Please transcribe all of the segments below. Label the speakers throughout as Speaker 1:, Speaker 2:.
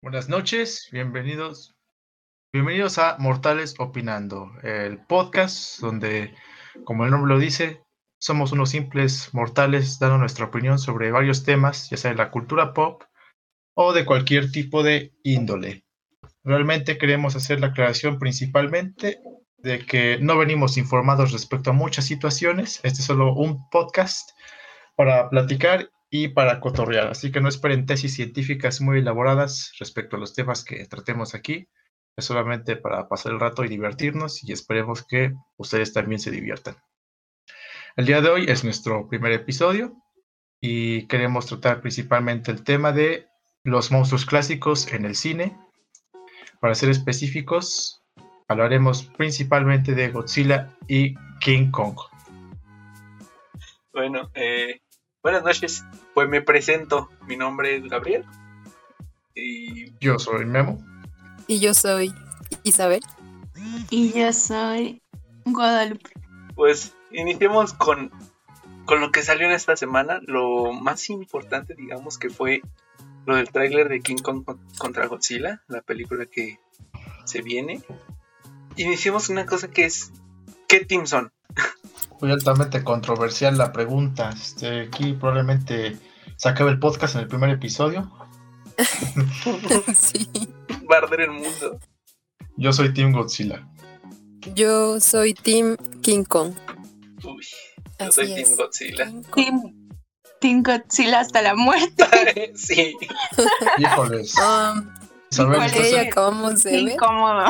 Speaker 1: Buenas noches, bienvenidos. Bienvenidos a Mortales Opinando, el podcast donde, como el nombre lo dice, somos unos simples mortales dando nuestra opinión sobre varios temas, ya sea de la cultura pop o de cualquier tipo de índole. Realmente queremos hacer la aclaración principalmente de que no venimos informados respecto a muchas situaciones. Este es solo un podcast para platicar y para cotorrear. Así que no esperen tesis científicas muy elaboradas respecto a los temas que tratemos aquí. Es solamente para pasar el rato y divertirnos y esperemos que ustedes también se diviertan. El día de hoy es nuestro primer episodio y queremos tratar principalmente el tema de los monstruos clásicos en el cine. Para ser específicos, hablaremos principalmente de Godzilla y King Kong.
Speaker 2: Bueno, eh, buenas noches. Pues me presento. Mi nombre es Gabriel. Y
Speaker 1: Yo soy Memo.
Speaker 3: Y yo soy Isabel.
Speaker 4: Y yo soy Guadalupe.
Speaker 2: pues iniciemos con, con lo que salió en esta semana. Lo más importante, digamos, que fue lo del tráiler de King Kong con- contra Godzilla, la película que se viene. Iniciemos una cosa que es, ¿qué team son?
Speaker 1: Muy altamente controversial la pregunta. Este, aquí probablemente se acabe el podcast en el primer episodio.
Speaker 3: sí.
Speaker 2: Va a arder el mundo.
Speaker 1: Yo soy Team Godzilla.
Speaker 3: Yo soy Team King Kong.
Speaker 2: Uy, yo
Speaker 3: Así
Speaker 2: soy
Speaker 3: es.
Speaker 2: Team Godzilla.
Speaker 4: Team, Team Godzilla hasta la muerte.
Speaker 2: sí,
Speaker 1: Híjoles.
Speaker 3: Um,
Speaker 1: Isabel,
Speaker 4: ¿cuál
Speaker 1: estás,
Speaker 3: acabamos de ver.
Speaker 4: Incómodo.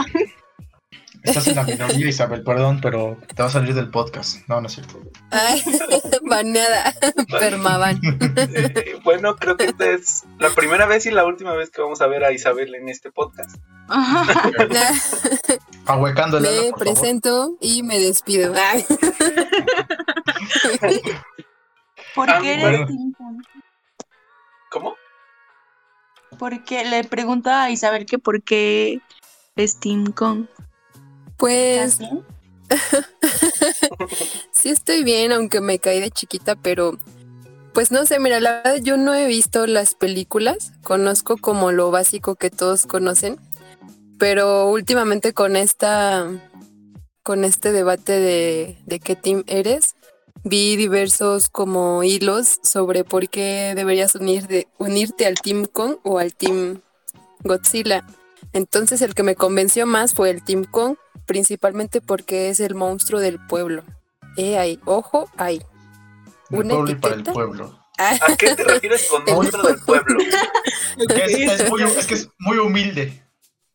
Speaker 1: estás en la minoría, Isabel, perdón, pero te vas a salir del podcast. No, no es cierto.
Speaker 3: Ay, baneada. Permaban.
Speaker 2: Eh, bueno, creo que esta es la primera vez y la última vez que vamos a ver a Isabel en este podcast.
Speaker 1: Ahuecando el ala,
Speaker 3: me
Speaker 1: favor.
Speaker 3: presento y me despido. Ay.
Speaker 4: ¿Por
Speaker 2: Ah,
Speaker 4: qué
Speaker 1: bueno.
Speaker 4: eres Team Kong?
Speaker 2: ¿Cómo?
Speaker 4: ¿Por qué? Le pregunto a Isabel que por qué es Team Kong.
Speaker 3: Pues sí estoy bien, aunque me caí de chiquita, pero pues no sé, mira, la verdad yo no he visto las películas, conozco como lo básico que todos conocen, pero últimamente con esta, con este debate de, de qué team eres, vi diversos como hilos sobre por qué deberías unir de- unirte al Team Kong o al Team Godzilla. Entonces el que me convenció más fue el Team Kong, principalmente porque es el monstruo del pueblo. Eh, ahí, ojo, ahí. ¿Una
Speaker 1: y para el
Speaker 3: etiqueta?
Speaker 1: pueblo.
Speaker 2: ¿A qué te refieres con monstruo del pueblo?
Speaker 1: Es, es muy, es que es muy humilde.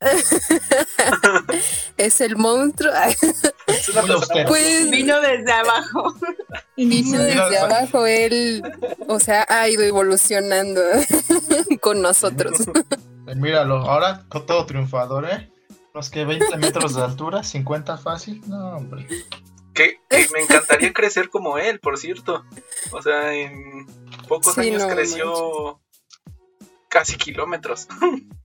Speaker 3: es el monstruo.
Speaker 2: Es una.
Speaker 3: Pues
Speaker 4: Vino desde abajo.
Speaker 3: vino desde abajo, él, o sea, ha ido evolucionando con nosotros.
Speaker 1: Míralo, ahora con todo triunfador, ¿eh? Unos que 20 metros de altura, 50 fácil. No, hombre.
Speaker 2: que, que me encantaría crecer como él, por cierto. O sea, en pocos
Speaker 3: Sí,
Speaker 2: años
Speaker 3: no
Speaker 2: creció casi kilómetros.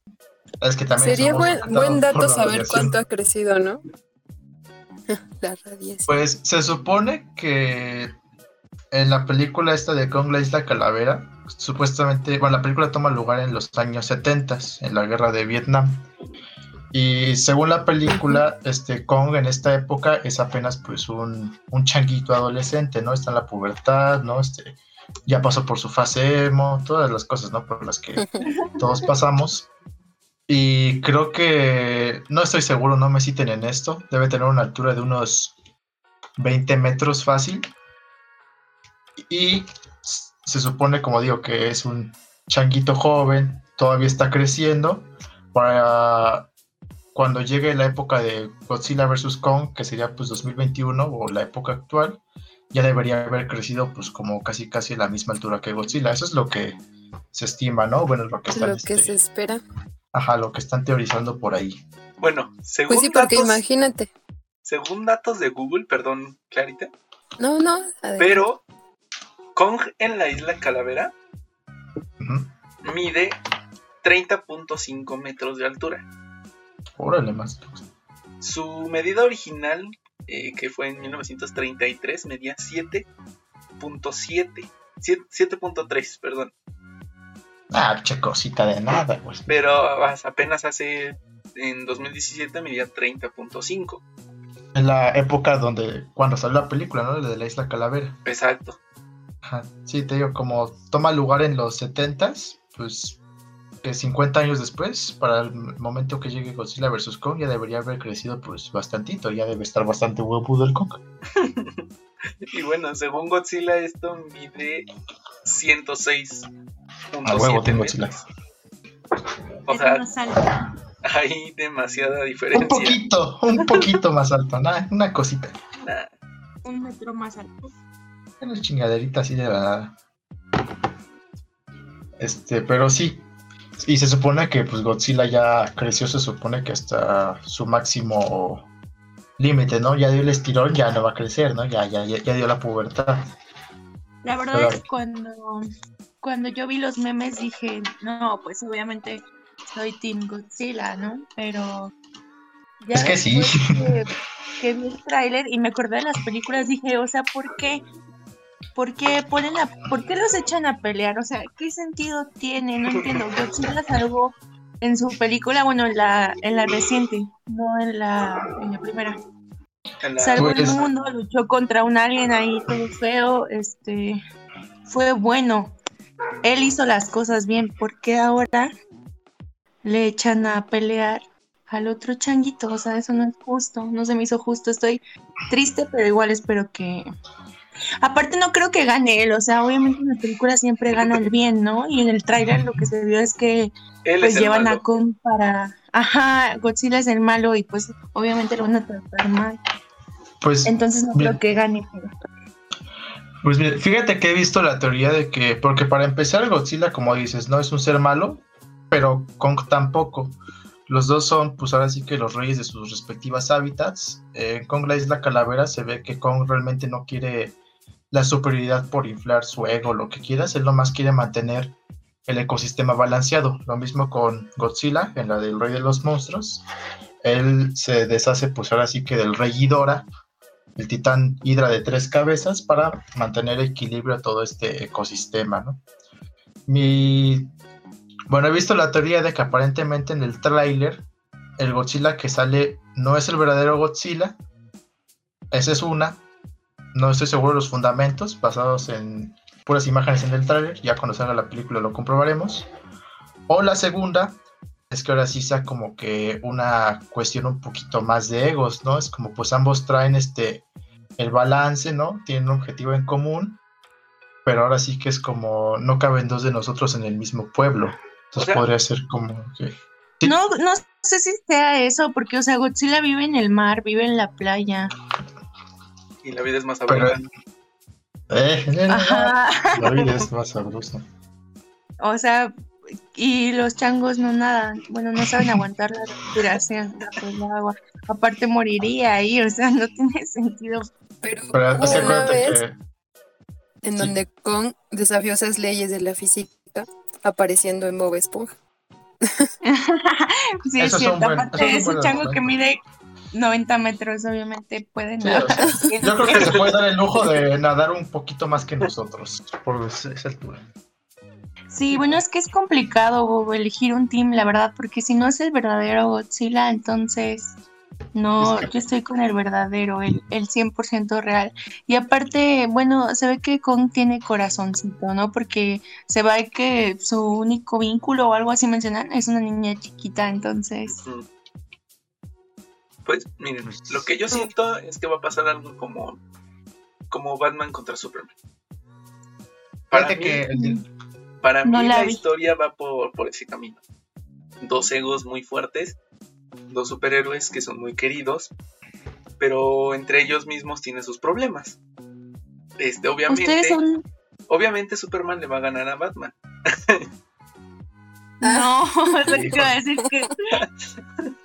Speaker 1: Es que también
Speaker 3: Sería buen, buen dato saber
Speaker 1: radiación.
Speaker 3: cuánto ha crecido, ¿no? La radiación.
Speaker 1: Pues se supone que en la película esta de Kong la Isla Calavera, supuestamente, bueno, la película toma lugar en los años 70, en la guerra de Vietnam. Y según la película, este Kong en esta época es apenas pues un, un changuito adolescente, ¿no? Está en la pubertad, ¿no? Este, ya pasó por su fase emo, todas las cosas, ¿no? Por las que todos pasamos. Y creo que, no estoy seguro, no me citen en esto, debe tener una altura de unos 20 metros fácil. Y se supone, como digo, que es un changuito joven, todavía está creciendo. Para cuando llegue la época de Godzilla vs. Kong, que sería pues 2021 o la época actual, ya debería haber crecido pues como casi casi a la misma altura que Godzilla. Eso es lo que se estima, ¿no? Bueno, lo que
Speaker 3: Lo que
Speaker 1: este,
Speaker 3: se espera.
Speaker 1: Ajá, lo que están teorizando por ahí.
Speaker 2: Bueno, según,
Speaker 3: Pues sí, porque
Speaker 2: datos,
Speaker 3: imagínate.
Speaker 2: según datos de Google, perdón, Clarita,
Speaker 3: No, no.
Speaker 2: pero Kong en la isla Calavera mide 30.5 metros de altura.
Speaker 1: Órale, más.
Speaker 2: Su medida original, eh, que fue en 1933, medía 7.7. 7.3, perdón.
Speaker 1: Ah, che cosita de nada, güey.
Speaker 2: Pero as- apenas hace. En 2017 medía 30.5.
Speaker 1: En la época donde, cuando salió la película, ¿no? La de la Isla Calavera.
Speaker 2: Exacto.
Speaker 1: Ajá. Sí, te digo, como toma lugar en los 70s, pues que 50 años después, para el momento que llegue Godzilla vs. Kong, ya debería haber crecido pues bastantito, ya debe estar bastante huevudo el Kong.
Speaker 2: Y bueno, según Godzilla, esto mide 106.7
Speaker 1: A huevo, tengo Godzilla.
Speaker 2: O
Speaker 4: Es
Speaker 2: sea,
Speaker 4: más alto.
Speaker 2: hay demasiada
Speaker 1: Un
Speaker 2: diferencia.
Speaker 1: poquito, un poquito más alto, nada, una cosita.
Speaker 2: Nah,
Speaker 4: Un metro más alto.
Speaker 1: Una chingaderita así de la nada. Este, pero sí. Y se supone que pues Godzilla ya creció, se supone que hasta su máximo límite, ¿no? Ya dio el estirón, ya no va a crecer, ¿no? Ya, ya, ya, ya dio la pubertad.
Speaker 4: La verdad
Speaker 1: Pero-
Speaker 4: es que cuando, cuando yo vi los memes dije, no, pues obviamente soy Team Godzilla, ¿no? Pero ya
Speaker 1: Es que sí.
Speaker 4: que vi el tráiler y me acordé de las películas, dije, o sea, ¿por qué? ¿Por qué ponen a, por qué los echan a pelear? O sea, ¿qué sentido tiene? No entiendo. Godzilla salvó en su película, bueno, en la, en la reciente, no en la, en la primera.
Speaker 2: la-
Speaker 4: Salvó el mundo, luchó contra un alien ahí todo feo, este fue bueno. Él hizo las cosas bien, porque ahora le echan a pelear al otro changuito? O sea, eso no es justo, no se me hizo justo. Estoy triste, pero igual espero que. Aparte, no creo que gane él, o sea, obviamente en la película siempre gana el bien, ¿no? Y en el tráiler lo que se vio es que
Speaker 2: Él
Speaker 4: pues
Speaker 2: es
Speaker 4: llevan
Speaker 2: malo.
Speaker 4: a Kong para. Ajá, Godzilla es el malo y pues obviamente lo van a tratar mal.
Speaker 1: Pues,
Speaker 4: Entonces no
Speaker 1: Bien.
Speaker 4: creo que gane. pero-
Speaker 1: pues mira, fíjate que he visto la teoría de que, porque para empezar Godzilla, como dices, no es un ser malo, pero Kong tampoco. Los dos son, pues ahora sí que los reyes de sus respectivas hábitats. Eh, en Kong la isla Calavera se ve que Kong realmente no quiere la superioridad por inflar su ego, lo que quieras, él nomás quiere mantener el ecosistema balanceado. Lo mismo con Godzilla, en la del rey de los monstruos. Él se deshace, pues ahora sí que del rey Ghidorah, el titán hidra de tres cabezas, para mantener equilibrio a todo este ecosistema, ¿no? Mi... Bueno, he visto la teoría de que aparentemente en el tráiler el Godzilla que sale no es el verdadero Godzilla. Esa es una. No estoy seguro de los fundamentos basados en puras imágenes en el tráiler. Ya cuando salga la película lo comprobaremos. O la segunda es que ahora sí sea como que una cuestión un poquito más de egos, ¿no? Es como pues ambos traen este el balance, ¿no? Tienen un objetivo en común, pero ahora sí que es como no caben dos de nosotros en el mismo pueblo. Entonces
Speaker 2: O sea-
Speaker 1: podría ser como que Sí.
Speaker 4: No, no sé si sea eso, porque, o sea, Godzilla vive en el mar, vive en la playa.
Speaker 2: Y la vida es más sabrosa.
Speaker 1: eh, eh,
Speaker 4: Ajá.
Speaker 1: la vida es más sabrosa.
Speaker 4: O sea, y los changos no nadan, bueno, no saben aguantar la respiración bajo el agua. Aparte moriría ahí, o sea, no tiene sentido.
Speaker 3: Pero,
Speaker 1: Pero
Speaker 3: una vez
Speaker 1: que
Speaker 3: en
Speaker 1: sí.
Speaker 3: donde Kong desafió esas leyes de la física apareciendo en Bob Esponja.
Speaker 4: sí, es cierto.
Speaker 1: buen-
Speaker 4: Aparte,
Speaker 1: son
Speaker 4: ese chango que mide 90 metros, obviamente puede
Speaker 1: Sí,
Speaker 4: nadar.
Speaker 1: o sea, yo creo que se puede dar el lujo de nadar un poquito más que nosotros por esa altura.
Speaker 4: Sí, bueno, es que es complicado elegir un team, la verdad, porque si no es el verdadero Godzilla, entonces no, yo estoy con el verdadero, el, el 100% real. Y aparte, bueno, se ve que Kong tiene corazoncito, ¿no? Porque se ve que su único vínculo o algo así mencionan es una niña chiquita, entonces...
Speaker 2: Pues miren, lo que yo siento es que va a pasar algo como, como Batman contra Superman. Para mí,
Speaker 1: que
Speaker 2: para
Speaker 4: No
Speaker 2: mí
Speaker 4: la vi.
Speaker 2: historia va por, por ese camino. Dos egos muy fuertes, dos superhéroes que son muy queridos, pero entre ellos mismos tienen sus problemas. Este, obviamente,
Speaker 4: son...
Speaker 2: obviamente Superman le va a ganar a Batman.
Speaker 4: No, es lo que iba a decir que...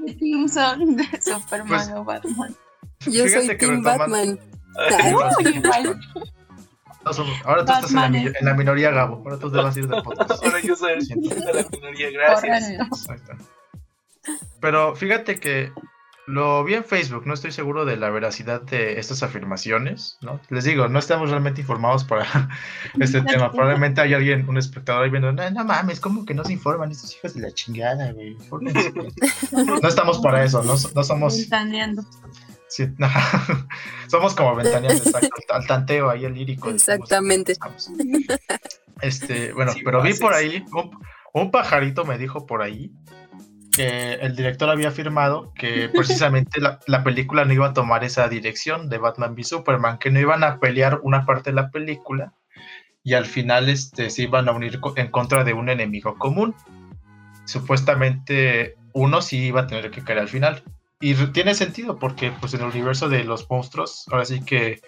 Speaker 4: ¿Qué team son de Superman
Speaker 1: Pues-
Speaker 4: o Batman?
Speaker 3: Yo soy
Speaker 1: Fíjate que
Speaker 3: Team Batman.
Speaker 1: No somos- ahora tú estás en la, mi- en la minoría, Gabo. Ahora tú te vas a ir del podcast.
Speaker 2: Ahora yo soy el de la minoría, gracias.
Speaker 1: Pero fíjate que lo vi en Facebook, no estoy seguro de la veracidad de estas afirmaciones, ¿no? Les digo, no estamos realmente informados para este tema. Probablemente hay alguien, un espectador ahí viendo, no, no mames, ¿cómo que no se informan estos hijos de la chingada, güey? Infórmense". No estamos para eso, no, no somos...
Speaker 4: Ventaneando.
Speaker 1: sí, no, somos como ventaneando, exacto, al tanteo ahí el lírico.
Speaker 3: Exactamente.
Speaker 1: Este, bueno,
Speaker 2: Sí,
Speaker 1: pero vi por ahí, un, un pajarito me dijo por ahí que el director había afirmado que precisamente la, la película no iba a tomar esa dirección de Batman v Superman, que no iban a pelear una parte de la película y al final este, se iban a unir en contra de un enemigo común. Supuestamente uno sí iba a tener que caer al final. Y tiene sentido porque pues en el universo de los monstruos, ahora sí que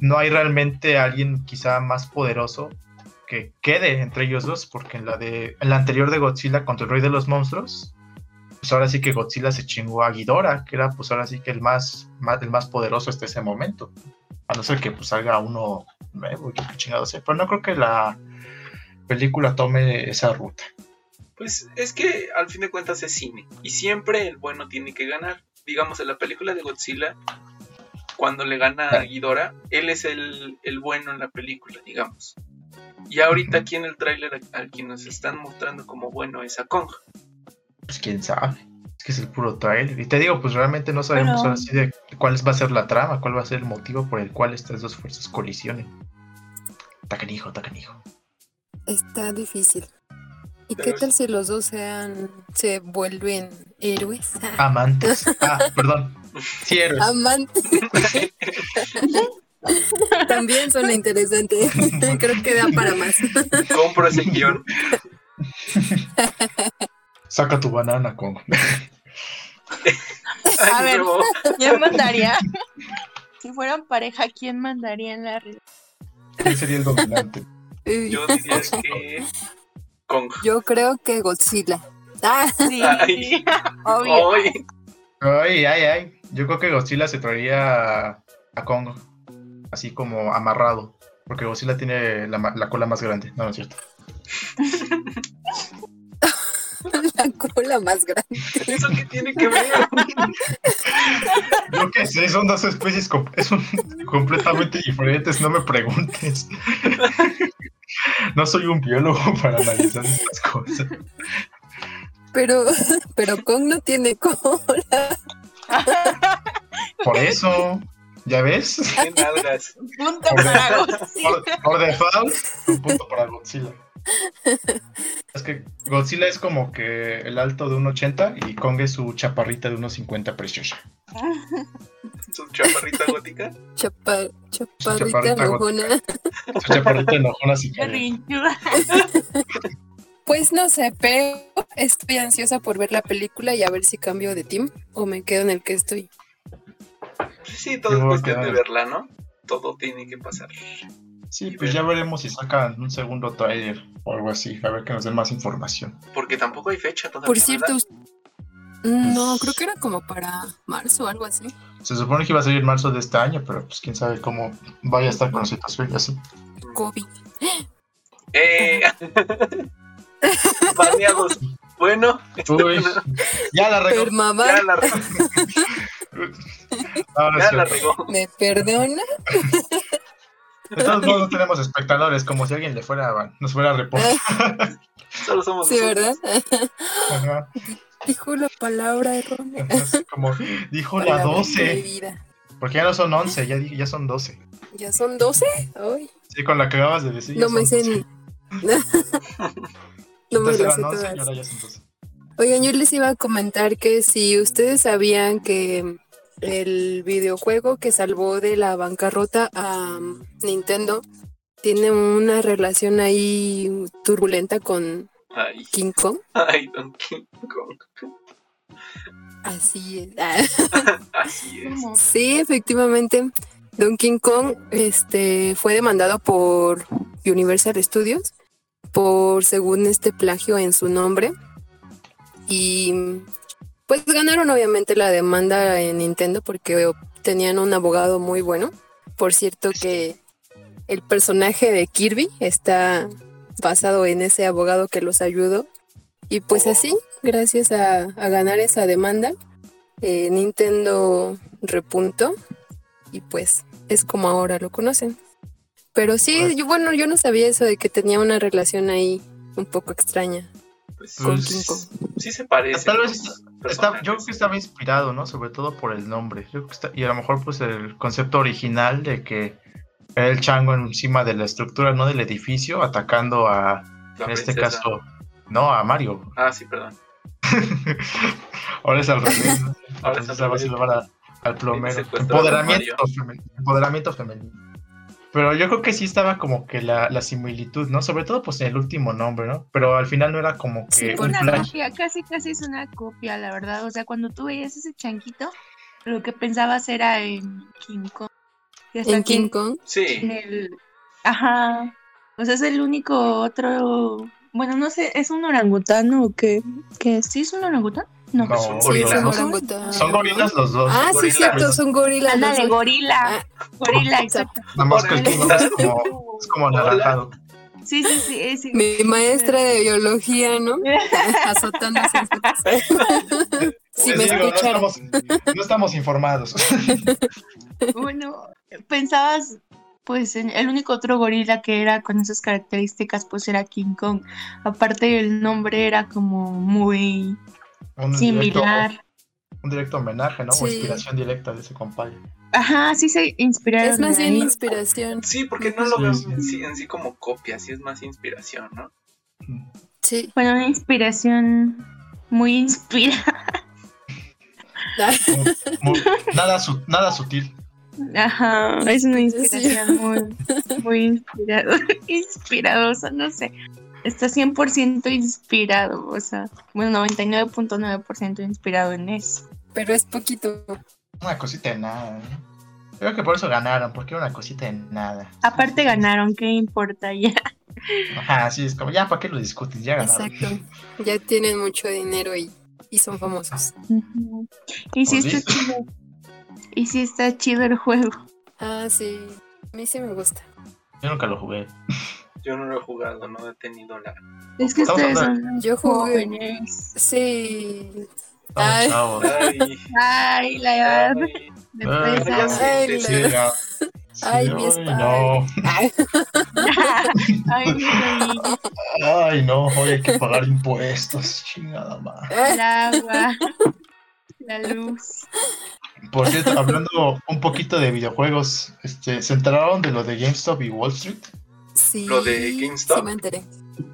Speaker 1: no hay realmente alguien quizá más poderoso que quede entre ellos dos, porque en la de en la anterior de Godzilla contra el rey de los monstruos, pues ahora sí que Godzilla se chingó a Ghidorah, que era pues ahora sí que el más, más el más poderoso hasta ese momento. A no ser que pues salga uno nuevo, yo qué chingado sé, pero no creo que la película tome esa ruta.
Speaker 2: Pues es que al fin de cuentas es cine y siempre el bueno tiene que ganar. Digamos, en la película de Godzilla, cuando le gana a Ghidorah, él es el, el bueno en la película, digamos. Y ahorita aquí en el tráiler al quien nos están mostrando como bueno es a Kong.
Speaker 1: Pues quién sabe. Es que es el puro trailer. Y te digo, pues realmente no sabemos
Speaker 4: Pero-
Speaker 1: ahora sí de cuál va a ser la trama, cuál va a ser el motivo por el cual estas dos fuerzas colisionen. Tacanijo, tacanijo.
Speaker 3: Está difícil. ¿Y qué tal si los dos sean, se vuelven héroes?
Speaker 1: Amantes. Ah, perdón. Sí, héroes.
Speaker 3: Amantes. También suena interesante. Creo que da para más.
Speaker 2: Compro ese guion.
Speaker 1: Saca tu banana.
Speaker 2: Ay,
Speaker 4: A ver.
Speaker 2: no.
Speaker 4: ¿Quién mandaría? Si fueran pareja, ¿quién mandaría en la red?
Speaker 1: ¿Quién sería el dominante?
Speaker 2: Yo diría que Kong.
Speaker 3: Yo creo que Godzilla. Ah,
Speaker 4: Sí,
Speaker 2: Ay.
Speaker 4: obvio.
Speaker 2: Ay,
Speaker 1: Ay, ay, ay. Yo creo que Godzilla se traería a, Kong. Así como amarrado. Porque Godzilla tiene la, ma- la cola más grande. No, no es cierto.
Speaker 3: la cola más grande.
Speaker 2: ¿Eso qué tiene que ver?
Speaker 1: Yo qué sé, son dos especies com- son completamente diferentes. No me preguntes. No soy un biólogo para analizar estas cosas.
Speaker 3: Pero, pero Kong no tiene cola.
Speaker 1: Por eso, ¿ya ves?
Speaker 4: Punto para Godzilla.
Speaker 1: Por, por default, un punto para Godzilla. Es que Godzilla es como que el alto de un 80 y Kong es su chaparrita de unos 50 preciosa.
Speaker 2: Su chaparrita gótica.
Speaker 3: Chapa, chaparrita
Speaker 1: chaparrita
Speaker 3: enojona.
Speaker 1: Su chaparrita enojona.
Speaker 4: Berrinchuda.
Speaker 3: Pues no sé, pero estoy ansiosa por ver la película y a ver si cambio de team o me quedo en el que estoy.
Speaker 2: Sí, todo es cuestión de verla, ¿no? Todo tiene que pasar.
Speaker 1: Sí, pues ya veremos si sacan un segundo trailer o algo así, a ver que nos den más información.
Speaker 2: Porque tampoco hay fecha todavía.
Speaker 3: Por cierto,
Speaker 2: ¿verdad?
Speaker 3: us- no, creo que era como para marzo o algo así.
Speaker 1: Se supone que iba a salir en marzo de este año, pero pues quién sabe cómo vaya a estar con la situación y así.
Speaker 3: COVID.
Speaker 2: ¡Eh! Baneados. Bueno,
Speaker 1: Uy, ya la regó.
Speaker 2: Ya la,
Speaker 1: no es
Speaker 2: ya la regó.
Speaker 3: ¿me perdona?
Speaker 1: De todos modos no tenemos espectadores, como si alguien le fuera, nos fuera a reportar.
Speaker 2: Solo somos
Speaker 3: Sí,
Speaker 2: nosotros.
Speaker 3: ¿verdad?
Speaker 1: Ajá.
Speaker 3: Dijo la palabra errónea.
Speaker 1: Como dijo la
Speaker 3: Palabra
Speaker 1: 12,
Speaker 3: prohibida.
Speaker 1: porque ya no son 11, ya, ya son 12.
Speaker 3: ¿Ya son 12? Ay,
Speaker 1: Sí, con la que acabas de decir.
Speaker 3: no me sé
Speaker 1: 12.
Speaker 3: ni. no me lo sé
Speaker 1: eran 11 y
Speaker 3: todas.
Speaker 1: ahora ya son 12.
Speaker 3: Oigan, yo les iba a comentar que si ustedes sabían que el videojuego que salvó de la bancarrota a Nintendo tiene una relación ahí turbulenta con
Speaker 2: Ay,
Speaker 3: King Kong.
Speaker 2: ay, Donkey Kong.
Speaker 3: Así es. Ah,
Speaker 2: Así es.
Speaker 3: Sí, efectivamente. Donkey Kong este, fue demandado por Universal Studios por, según este plagio en su nombre. Y pues ganaron obviamente la demanda en Nintendo porque tenían un abogado muy bueno. Por cierto que el personaje de Kirby está basado en ese abogado que los ayudó. Y pues así, gracias a, a ganar esa demanda, eh, Nintendo repuntó y pues es como ahora lo conocen. Pero sí, yo, bueno, yo no sabía eso de que tenía una relación ahí un poco extraña
Speaker 2: Pues,
Speaker 3: con
Speaker 1: Pues,
Speaker 3: King Kong.
Speaker 2: sí se parece.
Speaker 1: Tal vez está- yo creo que estaba inspirado, ¿no? Sobre todo por el nombre. Yo creo que está- y a lo mejor pues el concepto original de que era el chango encima de la estructura, no del edificio, atacando a, en este caso, no, a Mario.
Speaker 2: Ah, sí, perdón.
Speaker 1: Ahora es al revés.
Speaker 2: Ahora es al
Speaker 1: va a
Speaker 2: revés.
Speaker 1: al plomero. Empoderamiento, femen- empoderamiento femenino. Pero yo creo que sí estaba como que la, la similitud, ¿no? Sobre todo pues en el último nombre, ¿no? Pero al final no era como
Speaker 3: Sí,
Speaker 1: que
Speaker 3: por
Speaker 1: un
Speaker 4: Una copia, casi casi es una copia, la verdad. O sea, cuando tú veías ese chanquito, lo que pensabas era en King Kong. Y hasta
Speaker 3: En King Kong.
Speaker 4: en
Speaker 2: Sí,
Speaker 4: el... Ajá. O sea, es el único otro... Bueno, no sé, ¿es un orangután o qué? ¿Que sí es un orangután? No.
Speaker 1: No,
Speaker 2: Es un
Speaker 3: Sí,
Speaker 2: gorila.
Speaker 3: es un
Speaker 1: no,
Speaker 3: orangután.
Speaker 1: Son gorilas los dos.
Speaker 3: Ah, sí, cierto, son gorilas.
Speaker 4: Ándale,
Speaker 3: dos.
Speaker 4: gorila.
Speaker 3: Ah,
Speaker 4: Gorila, exacto.
Speaker 1: Nada más que es como, es como anaranjado.
Speaker 4: Sí, sí, sí.
Speaker 3: Mi maestra de biología, ¿no? Azotándose. si me
Speaker 1: digo, no
Speaker 3: escucharan.
Speaker 1: estamos, no estamos informados.
Speaker 4: Bueno, pensabas, pues, en el único otro gorila que era con esas características, pues era King Kong. Aparte, el nombre era como muy
Speaker 1: Un
Speaker 4: similar.
Speaker 1: Directo, un directo homenaje, ¿no? O inspiración directa de ese compadre.
Speaker 4: Ajá, sí se inspiraron.
Speaker 3: Es más bien
Speaker 4: ahí.
Speaker 3: inspiración.
Speaker 2: sí, porque no lo veo en sí, en sí como copia, sí es más inspiración, ¿no?
Speaker 3: Sí.
Speaker 4: Bueno, una inspiración muy inspirada.
Speaker 1: Muy- nada, su- nada sutil.
Speaker 4: Ajá, es una inspiración muy, muy inspirado, inspiradosa, no sé. Está 100% inspirado, o sea, bueno, 99.9% inspirado en eso.
Speaker 3: Pero es poquito.
Speaker 1: Una cosita de nada. ¿no? Creo que por eso ganaron, porque era una cosita de nada.
Speaker 4: Aparte ganaron, ¿qué importa ya?
Speaker 1: Ajá, sí, es como, ya, ¿para qué lo discuten? Ya ganaron.
Speaker 3: Exacto. Ya tienen mucho dinero y, y son famosos.
Speaker 4: Y sí
Speaker 1: Pues
Speaker 4: está chido. Y sí está chido el juego.
Speaker 3: Ah, sí. A mí sí me gusta.
Speaker 1: Yo nunca lo jugué.
Speaker 2: Yo no lo he jugado, no he tenido la...
Speaker 4: Es que ustedes son
Speaker 3: Yo jugué.
Speaker 4: jóvenes.
Speaker 3: Sí. Ay.
Speaker 2: Ay,
Speaker 4: Ay, la edad
Speaker 2: ay,
Speaker 4: fresa.
Speaker 2: sí.
Speaker 3: La- Ay, mi
Speaker 1: no.
Speaker 3: Ay,
Speaker 1: no, hoy hay que pagar impuestos. Chingada madre.
Speaker 4: el agua, la luz.
Speaker 1: Por cierto, hablando un poquito de videojuegos, este, ¿se enteraron de lo de GameStop y Wall Street?
Speaker 3: Sí.
Speaker 2: ¿Lo de GameStop?
Speaker 3: Sí, me enteré.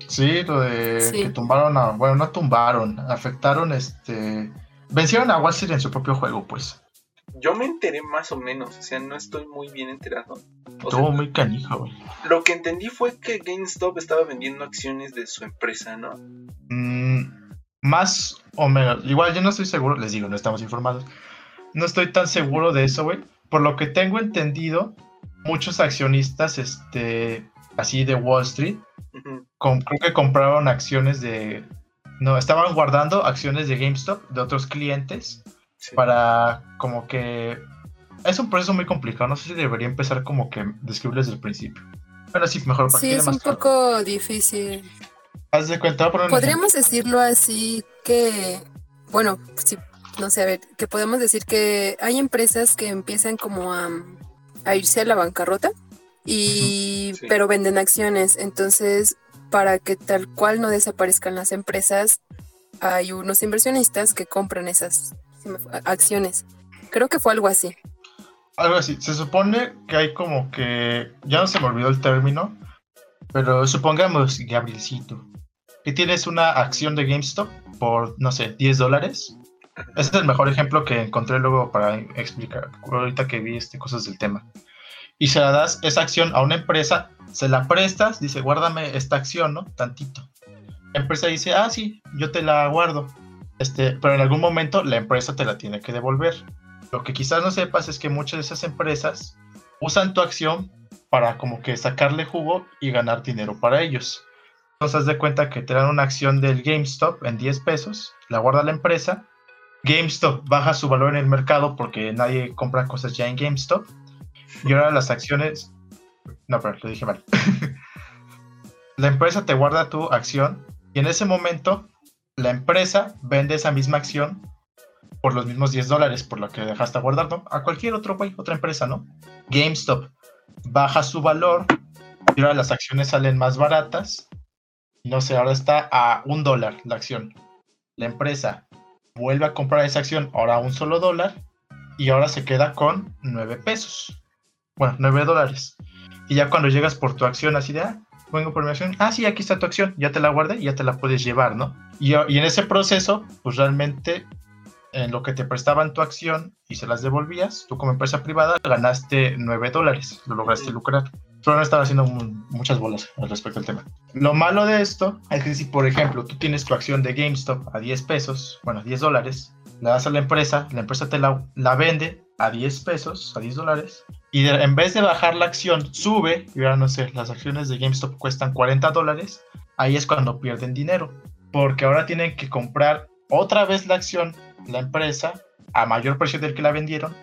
Speaker 1: Sí, lo de
Speaker 3: Sí.
Speaker 1: que tumbaron a, bueno, no tumbaron, afectaron, este, vencieron a Wall Street en su propio juego, pues.
Speaker 2: Yo me enteré más o menos, o sea, no estoy muy bien enterado.
Speaker 1: Estuvo muy canijo, güey.
Speaker 2: lo que entendí fue que GameStop estaba vendiendo acciones de su empresa, ¿no?
Speaker 1: Mm, más o menos, igual yo no estoy seguro, les digo, no estamos informados. No estoy tan seguro de eso, güey. Por lo que tengo entendido, muchos accionistas, este, así de Wall Street, com- creo que compraron acciones de, no, estaban guardando acciones de GameStop de otros clientes
Speaker 2: Sí.
Speaker 1: para como que es un proceso muy complicado. No sé si debería empezar como que describirles desde el principio. Pero sí, mejor para que
Speaker 3: Sí, es
Speaker 1: más
Speaker 3: un
Speaker 1: claro.
Speaker 3: poco difícil.
Speaker 1: Haz de cuenta,
Speaker 3: Podríamos decirlo así que, bueno, sí, no sé, a ver, que podemos decir que hay empresas que empiezan como a, a irse a la bancarrota y
Speaker 2: sí.
Speaker 3: pero venden acciones, entonces para que tal cual no desaparezcan las empresas, hay unos inversionistas que compran esas acciones. Creo que fue algo así.
Speaker 1: Algo así. Se supone que hay como que. Ya no se me olvidó el término. Pero supongamos, Gabrielcito, que tienes una acción de GameStop por, no sé, 10 dólares. Ese es el mejor ejemplo que encontré luego para explicar. Ahorita que vi este, cosas del tema. Y se la das esa acción a una empresa, se la prestas, dice, guárdame esta acción, ¿no? Tantito. La empresa dice, ah, sí, yo te la guardo. Este, pero en algún momento la empresa te la tiene que devolver. Lo que quizás no sepas es que muchas de esas empresas usan tu acción para como que sacarle jugo y ganar dinero para ellos. Entonces haz de cuenta que te dan una acción del GameStop en 10 pesos, la guarda la empresa, GameStop baja su valor en el mercado porque nadie compra cosas ya en GameStop y ahora las acciones No, pero lo dije mal. la empresa te guarda tu acción y en ese momento la empresa vende esa misma acción por los mismos 10 dólares por lo que dejaste guardando a cualquier otro otra empresa, ¿no? GameStop baja su valor y ahora las acciones salen más baratas. No sé, ahora está a un dólar la acción. La empresa vuelve a comprar esa acción ahora a un solo dólar y ahora se queda con 9 pesos. Bueno, 9 dólares. Y ya cuando llegas por tu acción así de, ah, vengo por mi acción, ah, sí, aquí está tu acción, ya te la guardé y ya te la puedes llevar, ¿no? Y, y en ese proceso, pues realmente en lo que te prestaban tu acción y se las devolvías, tú como empresa privada ganaste 9 dólares, lo lograste lucrar. Pero no estaba haciendo muchas bolas al respecto al tema. Lo malo de esto es que si, por ejemplo, tú tienes tu acción de GameStop a 10 pesos, bueno, 10 dólares, la das a la empresa, la empresa te la, la vende a 10 pesos, a 10 dólares, y en vez de bajar la acción, sube, y ahora no sé, las acciones de GameStop cuestan 40 dólares, ahí es cuando pierden dinero, porque ahora tienen que comprar otra vez la acción la empresa a mayor precio del que la vendieron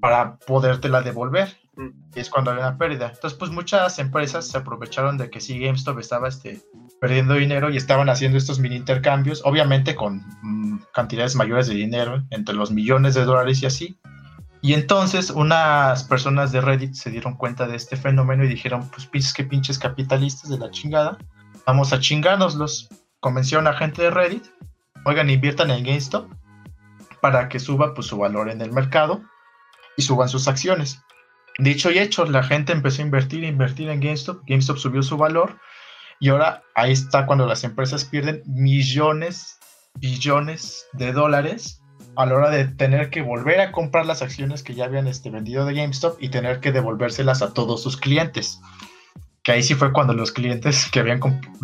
Speaker 1: para podértela devolver. Mm. Y es cuando hay una pérdida. Entonces, pues muchas empresas se aprovecharon de que sí, GameStop estaba este, perdiendo dinero y estaban haciendo estos mini intercambios, obviamente con mm, cantidades mayores de dinero, entre los millones de dólares y así. Y entonces unas personas de Reddit se dieron cuenta de este fenómeno y dijeron, pues pinches que pinches capitalistas de la chingada, vamos a chingárnoslos. Convencieron a gente de Reddit, oigan, inviertan en GameStop para que suba pues, su valor en el mercado y suban sus acciones. Dicho y hecho, la gente empezó a invertir, invertir en GameStop, GameStop subió su valor y ahora ahí está cuando las empresas pierden millones, billones de dólares a la hora de tener que volver a comprar las acciones que ya habían este, vendido de GameStop y tener que devolvérselas a todos sus clientes. Que ahí sí fue cuando los clientes que habían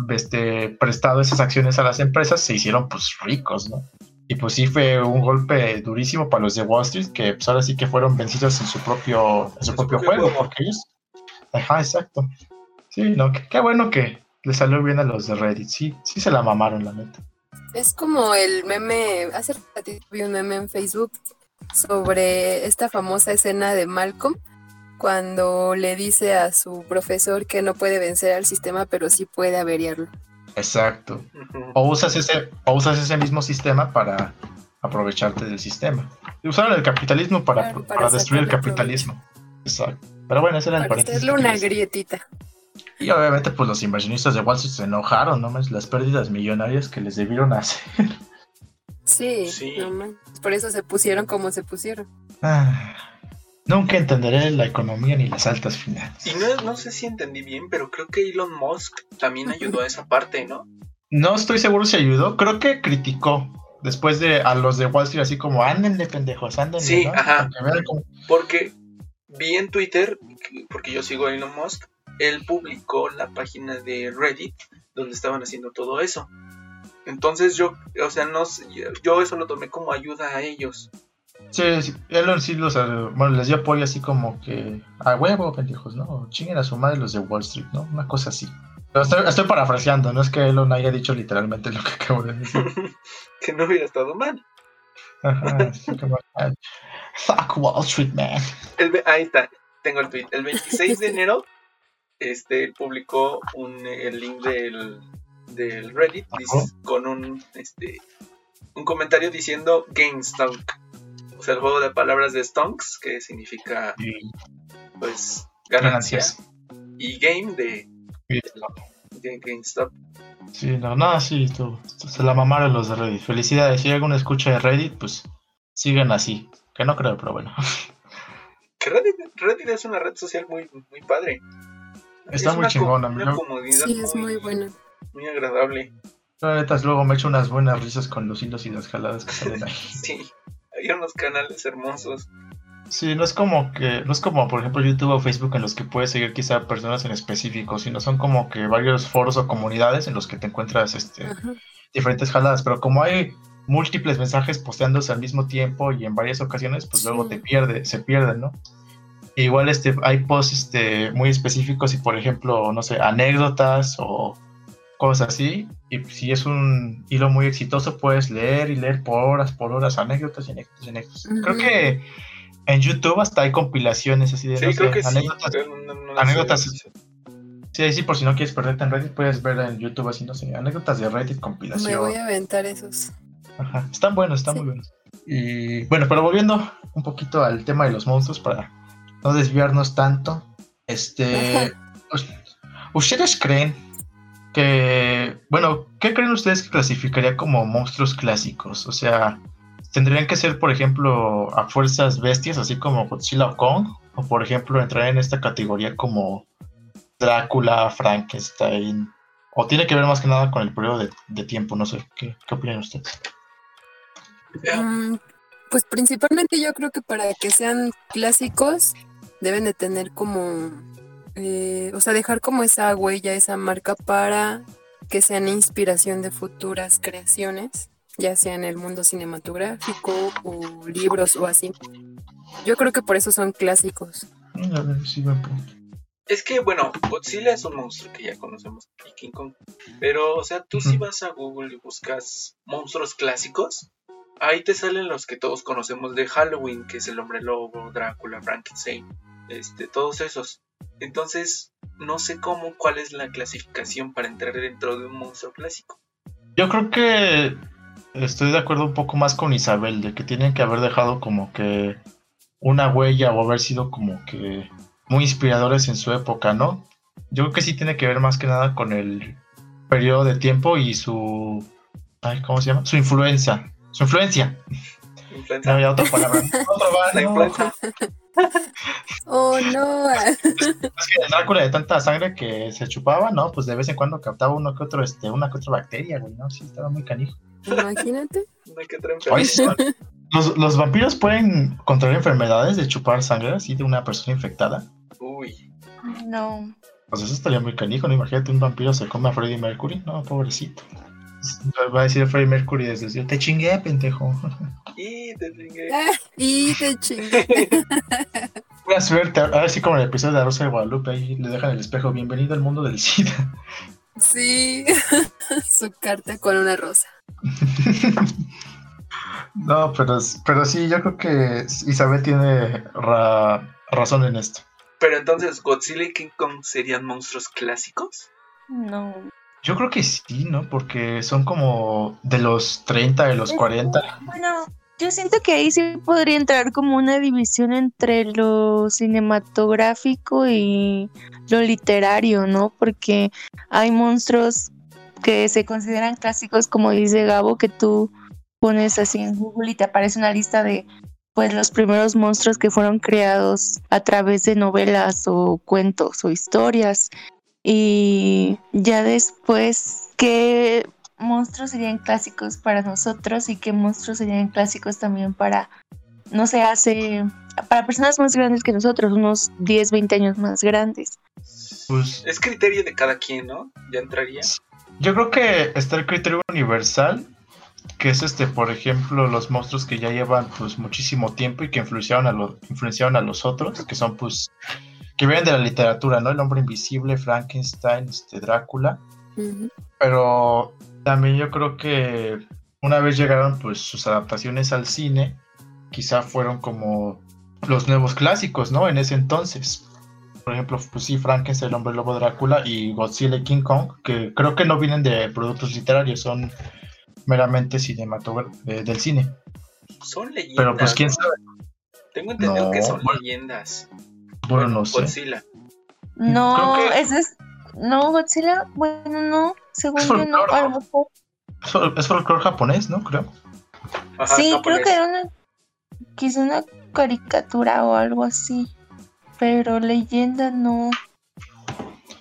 Speaker 1: este, prestado esas acciones a las empresas se hicieron pues ricos, ¿no? Y pues sí fue un golpe durísimo para los de Wall Street, que pues ahora sí que fueron vencidos en su propio, en su, propio, juego, porque ellos... Ajá, exacto. Sí, no, qué bueno que le salió bien a los de Reddit, sí, sí se la mamaron, la neta.
Speaker 3: Es como el meme, hace ratito vi un meme en Facebook sobre esta famosa escena de Malcolm, cuando le dice a su profesor que no puede vencer al sistema, pero sí puede averiarlo.
Speaker 1: Exacto. O usas ese, o usas ese mismo sistema para aprovecharte del sistema. Usaron el capitalismo para, para, destruir el capitalismo. Exacto. Pero bueno, ese era el
Speaker 3: paréntesis. una grietita.
Speaker 1: Y obviamente, pues los inversionistas de Wall Street se enojaron, ¿no? Las pérdidas millonarias que les debieron hacer.
Speaker 3: Sí, sí. por eso se pusieron como se pusieron.
Speaker 1: Ah. Nunca entenderé la economía ni las altas finanzas.
Speaker 2: Y no, no sé si entendí bien, pero creo que Elon Musk también ayudó a esa parte, ¿no?
Speaker 1: No estoy seguro si ayudó, creo que criticó después de a los de Wall Street así como de pendejos, anden
Speaker 2: Sí, ajá. Porque vi en Twitter, porque yo sigo a Elon Musk, él publicó la página de Reddit donde estaban haciendo todo eso. Entonces yo, o sea, no yo eso lo tomé como ayuda a ellos.
Speaker 1: Sí, sí, Elon sí los, bueno, les dio apoyo así como que a huevo, pendejos, ¿no? Chinguen a su madre los de Wall Street, ¿no? Una cosa así. Pero estoy, estoy parafraseando, no es que Elon haya dicho literalmente lo que acabo de decir.
Speaker 2: que no hubiera estado mal.
Speaker 1: Ajá, Fuck Wall Street, man.
Speaker 2: ahí está, tengo el tweet. El 26 de enero, este, publicó un, el link del, del Reddit con un, este, un comentario diciendo GameStop el juego de palabras de Stonks, que significa pues ganancias. Y game de, GameStop.
Speaker 1: Sí, no, no, sí, tú, se la mamaron los de Reddit. Felicidades, si hay alguna escucha de Reddit, pues siguen así. Que no creo, pero bueno.
Speaker 2: Que Reddit, Reddit es una red social muy, muy padre.
Speaker 1: Está muy chingona,
Speaker 3: una Sí, es muy, buena.
Speaker 2: Muy agradable.
Speaker 1: La neta, luego me echo unas buenas risas con los hilos y las jaladas que salen ahí.
Speaker 2: sí hay unos canales hermosos.
Speaker 1: Sí, no es como que, no es como por ejemplo YouTube o Facebook en los que puedes seguir quizá personas en específico, sino son como que varios foros o comunidades en los que te encuentras este diferentes jaladas, pero como hay múltiples mensajes posteándose al mismo tiempo y en varias ocasiones, pues luego te pierde, se pierden, ¿no? Igual este, hay posts este, muy específicos y por ejemplo, no sé, anécdotas o cosas así. Y si es un hilo muy exitoso, puedes leer y leer por horas, por horas, anécdotas y anécdotas y anécdotas. Creo que en YouTube hasta hay compilaciones así de
Speaker 2: sí, creo que
Speaker 1: anécdotas,
Speaker 2: sí,
Speaker 1: anécdotas Sí, ahí sí, por si no quieres perderte en Reddit, puedes ver en YouTube así, no sé, anécdotas de Reddit, compilación.
Speaker 3: Me voy a aventar esos.
Speaker 1: Ajá, están buenos, están
Speaker 3: Sí.
Speaker 1: muy buenos. Y bueno, pero volviendo un poquito al tema de los monstruos para no desviarnos tanto, este, us- ¿ustedes creen que, bueno, qué creen ustedes que clasificaría como monstruos clásicos? O sea, ¿tendrían que ser, por ejemplo, a fuerzas bestias, así como Godzilla o Kong? O, por ejemplo, entrar en esta categoría como Drácula, Frankenstein? ¿O tiene que ver más que nada con el periodo de, de tiempo? No sé, ¿qué, qué opinan ustedes?
Speaker 3: Mm, Pues principalmente yo creo que para que sean clásicos deben de tener como, eh, o sea, dejar como esa huella, esa marca para que sean inspiración de futuras creaciones, ya sea en el mundo cinematográfico o libros o así. Yo creo que por eso son clásicos.
Speaker 1: Mm, A ver, sí, punto.
Speaker 2: Es que, bueno, Godzilla es un monstruo que ya conocemos y King Kong. Pero, o sea, tú si vas a Google y buscas monstruos clásicos, ahí te salen los que todos conocemos de Halloween, que es el hombre lobo, Drácula, Frankenstein, este, todos esos. Entonces, no sé cómo, cuál es la clasificación para entrar dentro de un monstruo clásico.
Speaker 1: Yo creo que estoy de acuerdo un poco más con Isabel, de que tienen que haber dejado como que una huella o haber sido como que muy inspiradores en su época, ¿no? Yo creo que sí tiene que ver más que nada con el periodo de tiempo y su... Ay, ¿Cómo se llama? Su influencia. Su influencia. No
Speaker 2: Influenza.
Speaker 1: había otra palabra. Otra va,
Speaker 2: La
Speaker 1: no.
Speaker 2: influenza.
Speaker 3: Oh, no.
Speaker 1: Es que el Drácula de tanta sangre que se chupaba, ¿no? Pues de vez en cuando captaba uno que otro, este, una que otra bacteria, güey, ¿no? Sí, estaba muy canijo.
Speaker 3: Imagínate.
Speaker 2: Una que otra
Speaker 1: Oye, ¿Los, los vampiros pueden contraer enfermedades de chupar sangre así de una persona infectada.
Speaker 2: Uy.
Speaker 4: No.
Speaker 1: Pues eso estaría muy canijo, ¿no? Imagínate un vampiro se come a Freddie Mercury. No, pobrecito. Va a decir Freddie Mercury desde cielo, te chingué, pendejo.
Speaker 2: Y te chingué.
Speaker 3: Y te chingué.
Speaker 1: Buena suerte. Ahora sí como en el episodio de La Rosa de Guadalupe, ahí le dejan el espejo. Bienvenido al mundo del SIDA.
Speaker 3: Sí. Su carta con una rosa.
Speaker 1: no, pero, pero sí, yo creo que Isabel tiene ra- razón en esto.
Speaker 2: Pero entonces, ¿Godzilla y King Kong serían monstruos clásicos?
Speaker 4: No.
Speaker 1: Yo creo que sí, ¿no? Porque son como de los 30, de los
Speaker 4: Es-
Speaker 1: 40.
Speaker 4: Bueno, yo siento que ahí sí podría entrar como una división entre lo cinematográfico y lo literario, ¿no? Porque hay monstruos que se consideran clásicos, como dice Gabo, que tú pones así en Google y te aparece una lista de pues los primeros monstruos que fueron creados a través de novelas o cuentos o historias. Y ya después, ¿qué monstruos serían clásicos para nosotros y qué monstruos serían clásicos también para, no sé, hace, para personas más grandes que nosotros, unos 10, 20 años más grandes?
Speaker 1: Pues
Speaker 2: Es criterio de cada quien, ¿no? Ya entraría.
Speaker 1: yo creo que está el criterio universal, que es este, por ejemplo, los monstruos que ya llevan pues muchísimo tiempo y que influenciaron a los, influenciaron a los otros, que son pues, que vienen de la literatura, ¿no? El hombre invisible, Frankenstein, este, Drácula. Pero también yo creo que una vez llegaron pues sus adaptaciones al cine, quizá fueron como los nuevos clásicos, ¿no? En ese entonces. Por ejemplo, pues sí, Frankenstein, el hombre lobo Drácula y Godzilla y King Kong, que creo que no vienen de productos literarios, son meramente cinematográficos del cine.
Speaker 2: Son leyendas.
Speaker 1: Pero pues quién sabe,
Speaker 2: Tengo entendido que
Speaker 1: No,
Speaker 2: son
Speaker 1: bueno.
Speaker 2: leyendas.
Speaker 1: Bueno, no sé.
Speaker 2: Godzilla.
Speaker 4: No,
Speaker 1: que-
Speaker 4: ese es, no, Godzilla, bueno, no, según
Speaker 1: Es
Speaker 4: yo no, a.
Speaker 1: Es fol- Es folclore japonés, ¿no? Creo.
Speaker 2: Ajá,
Speaker 4: Sí,
Speaker 2: japonés.
Speaker 4: creo que era una, quizá una caricatura o algo así, pero leyenda no.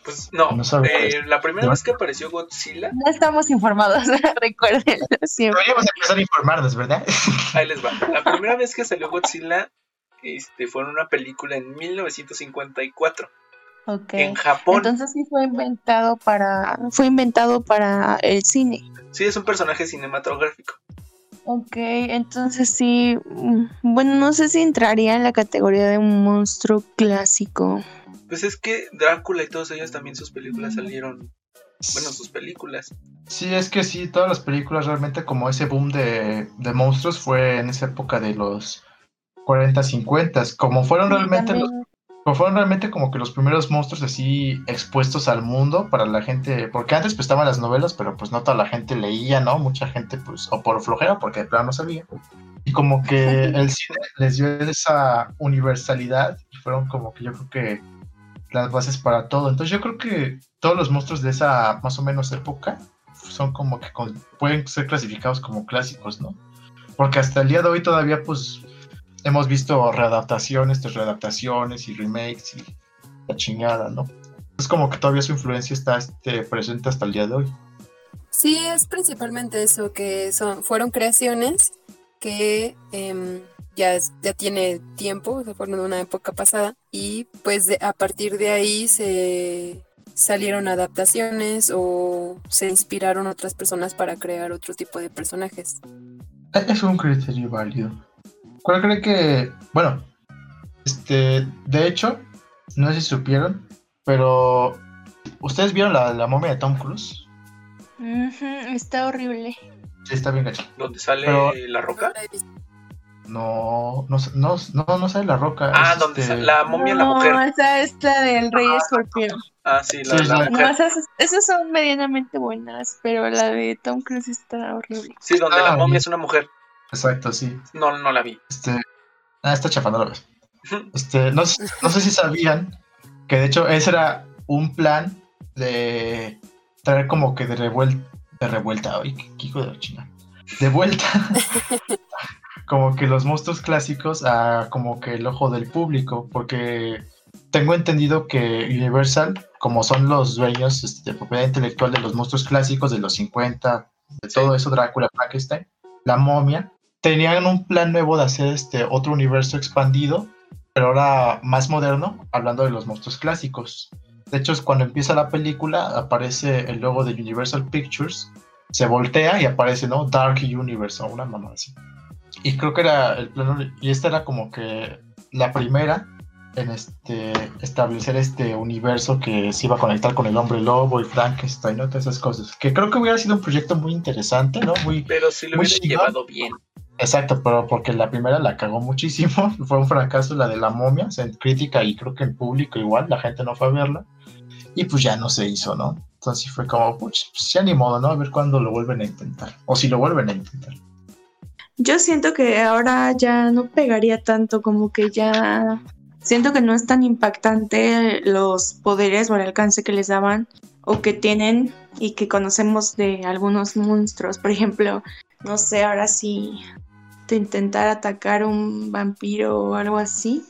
Speaker 2: Pues no,
Speaker 1: No
Speaker 2: eh, la primera vez que apareció Godzilla,
Speaker 4: No estamos informados, recuérdenlo siempre.
Speaker 1: Deberíamos empezar a informarnos, ¿verdad?
Speaker 2: ahí les va. La primera vez que salió Godzilla este, fue en una película en 1954
Speaker 4: Ok.
Speaker 2: en Japón.
Speaker 4: Entonces sí fue inventado para, fue inventado para el cine.
Speaker 2: Sí, es un personaje cinematográfico.
Speaker 4: Ok, entonces sí, mm, bueno, no sé si entraría en la categoría de un monstruo clásico.
Speaker 2: Pues es que Drácula y todos ellos también sus películas salieron. Bueno, sus películas.
Speaker 1: Sí, es que sí, todas las películas realmente como ese boom de, de monstruos fue en esa época de los 40, 50, como fueron realmente los... Pero fueron realmente como que los primeros monstruos así expuestos al mundo para la gente, porque antes pues estaban las novelas, pero pues no toda la gente leía, ¿no? Mucha gente pues, o por flojera, porque de plano no sabía. Y como que el cine les dio esa universalidad y fueron como que yo creo que las bases para todo. Entonces yo creo que todos los monstruos de esa más o menos época son como que pueden ser clasificados como clásicos, ¿no? Porque hasta el día de hoy todavía pues hemos visto readaptaciones, readaptaciones y remakes y la chingada, ¿no? Es como que todavía su influencia está este, presente hasta el día de hoy.
Speaker 3: Sí, es principalmente eso, que son, fueron creaciones que em, ya, ya tiene tiempo, se fueron en una época pasada, y pues a partir de ahí se salieron adaptaciones o se inspiraron otras personas para crear otro tipo de personajes.
Speaker 1: Es un criterio válido. ¿Cuál cree que, bueno, este, de hecho, no sé si supieron, pero ¿ustedes vieron la, la momia de Tom Cruise?
Speaker 4: está horrible.
Speaker 1: Sí, está bien gacho.
Speaker 2: ¿Dónde sale la roca?
Speaker 1: No, no, no, no, no sale la roca.
Speaker 2: Ah, donde este sale la momia la mujer.
Speaker 4: No, esa es la del Rey ah, Escorpión.
Speaker 2: Ah, sí, la, de la, mujer.
Speaker 4: esas, son medianamente buenas, pero la de Tom Cruise está horrible.
Speaker 2: Sí, donde la ah, momia es una mujer.
Speaker 1: Exacto, sí.
Speaker 2: No, no la vi.
Speaker 1: Este, ah, está chafando la vez. Este, no, no sé si sabían que de hecho ese era un plan de traer como que de revuelta, de revuelta, ay, qué hijo de la china, de vuelta como que los monstruos clásicos a como que el ojo del público, porque tengo entendido que Universal, como son los dueños este, de propiedad intelectual de los monstruos clásicos de los 50, de todo eso, Drácula, Frankenstein, la momia, tenían un plan nuevo de hacer este otro universo expandido, pero ahora más moderno, hablando de los monstruos clásicos. De hecho, es cuando empieza la película, aparece el logo de Universal Pictures, se voltea y aparece, ¿no? Dark Universe o una mamá así. Y creo que era el plano, y esta era como que la primera en este establecer este universo que se iba a conectar con el hombre lobo y Frankenstein, ¿no? Todas esas cosas. Que creo que hubiera sido un proyecto muy interesante, ¿no? Muy,
Speaker 2: pero si lo hubiera llevado bien.
Speaker 1: Exacto, pero porque la primera la cagó muchísimo, fue un fracaso la de la momia, en crítica y creo que en público igual, la gente no fue a verla, y pues ya no se hizo, ¿no? Entonces fue como, pues, ya ni modo, ¿no? A ver cuándo lo vuelven a intentar, o si lo vuelven a intentar.
Speaker 4: Yo siento que ahora ya no pegaría tanto, como que ya siento que no es tan impactante los poderes o el alcance que les daban o que tienen y que conocemos de algunos monstruos. Por ejemplo, no sé, ahora sí te intentar atacar un vampiro o algo así.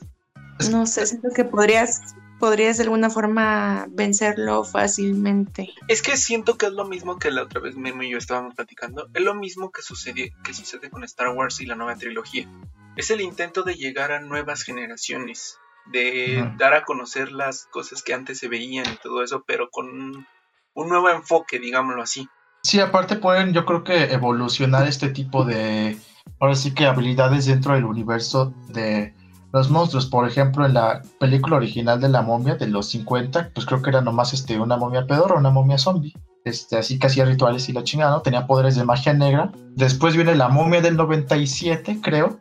Speaker 4: No sé, siento que podrías podrías de alguna forma vencerlo fácilmente.
Speaker 2: Es que siento que es lo mismo que la otra vez Memo y yo estábamos platicando. Es lo mismo que sucede, que sucede con Star Wars y la nueva trilogía. Es el intento de llegar a nuevas generaciones, de dar a conocer las cosas que antes se veían y todo eso, pero con un nuevo enfoque, digámoslo así.
Speaker 1: Sí, aparte pueden, yo creo que evolucionar este tipo de, ahora sí que habilidades dentro del universo de los monstruos. Por ejemplo, en la película original de la momia de los 50, pues creo que era nomás este, una momia pedorra, una momia zombie. Este, así que hacía rituales y la chingada, ¿no? Tenía poderes de magia negra. Después viene la momia del 97, creo,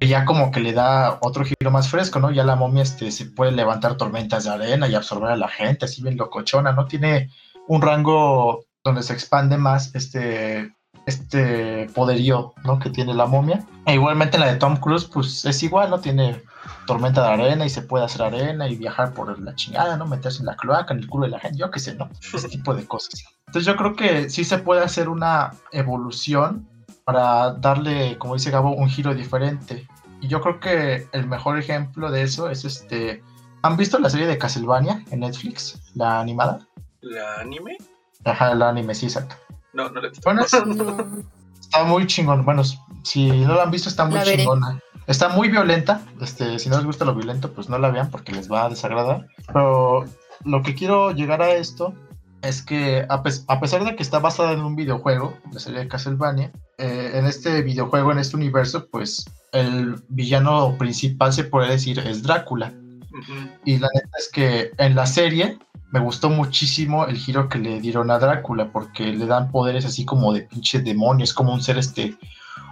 Speaker 1: que ya como que le da otro giro más fresco, ¿no? Ya la momia este, se puede levantar tormentas de arena y absorber a la gente, así bien locochona, ¿no? Tiene un rango donde se expande más este este poderío ¿no? que tiene la momia. E igualmente la de Tom Cruise, pues es igual, ¿no? Tiene tormenta de arena y se puede hacer arena y viajar por la chingada, ¿no? Meterse en la cloaca, en el culo de la gente, yo qué sé, ¿no? Ese tipo de cosas. Entonces yo creo que sí se puede hacer una evolución para darle, como dice Gabo, un giro diferente. Y yo creo que el mejor ejemplo de eso es este... ¿Han visto la serie de Castlevania en Netflix? La animada.
Speaker 2: ¿La anime?
Speaker 1: Ajá, la anime, sí, exacto.
Speaker 2: No, no la he visto.
Speaker 1: Bueno, está muy chingón. Bueno, si no la han visto, está muy chingona. Está muy violenta. Este, si no les gusta lo violento, pues no la vean porque les va a desagradar. Pero lo que quiero llegar a esto es que a, pesar de que está basada en un videojuego, la serie de Castlevania, eh, en este videojuego, en este universo, pues el villano principal se puede decir es Drácula. Y la neta es que en la serie me gustó muchísimo el giro que le dieron a Drácula, porque le dan poderes así como de pinche demonio, es como un ser este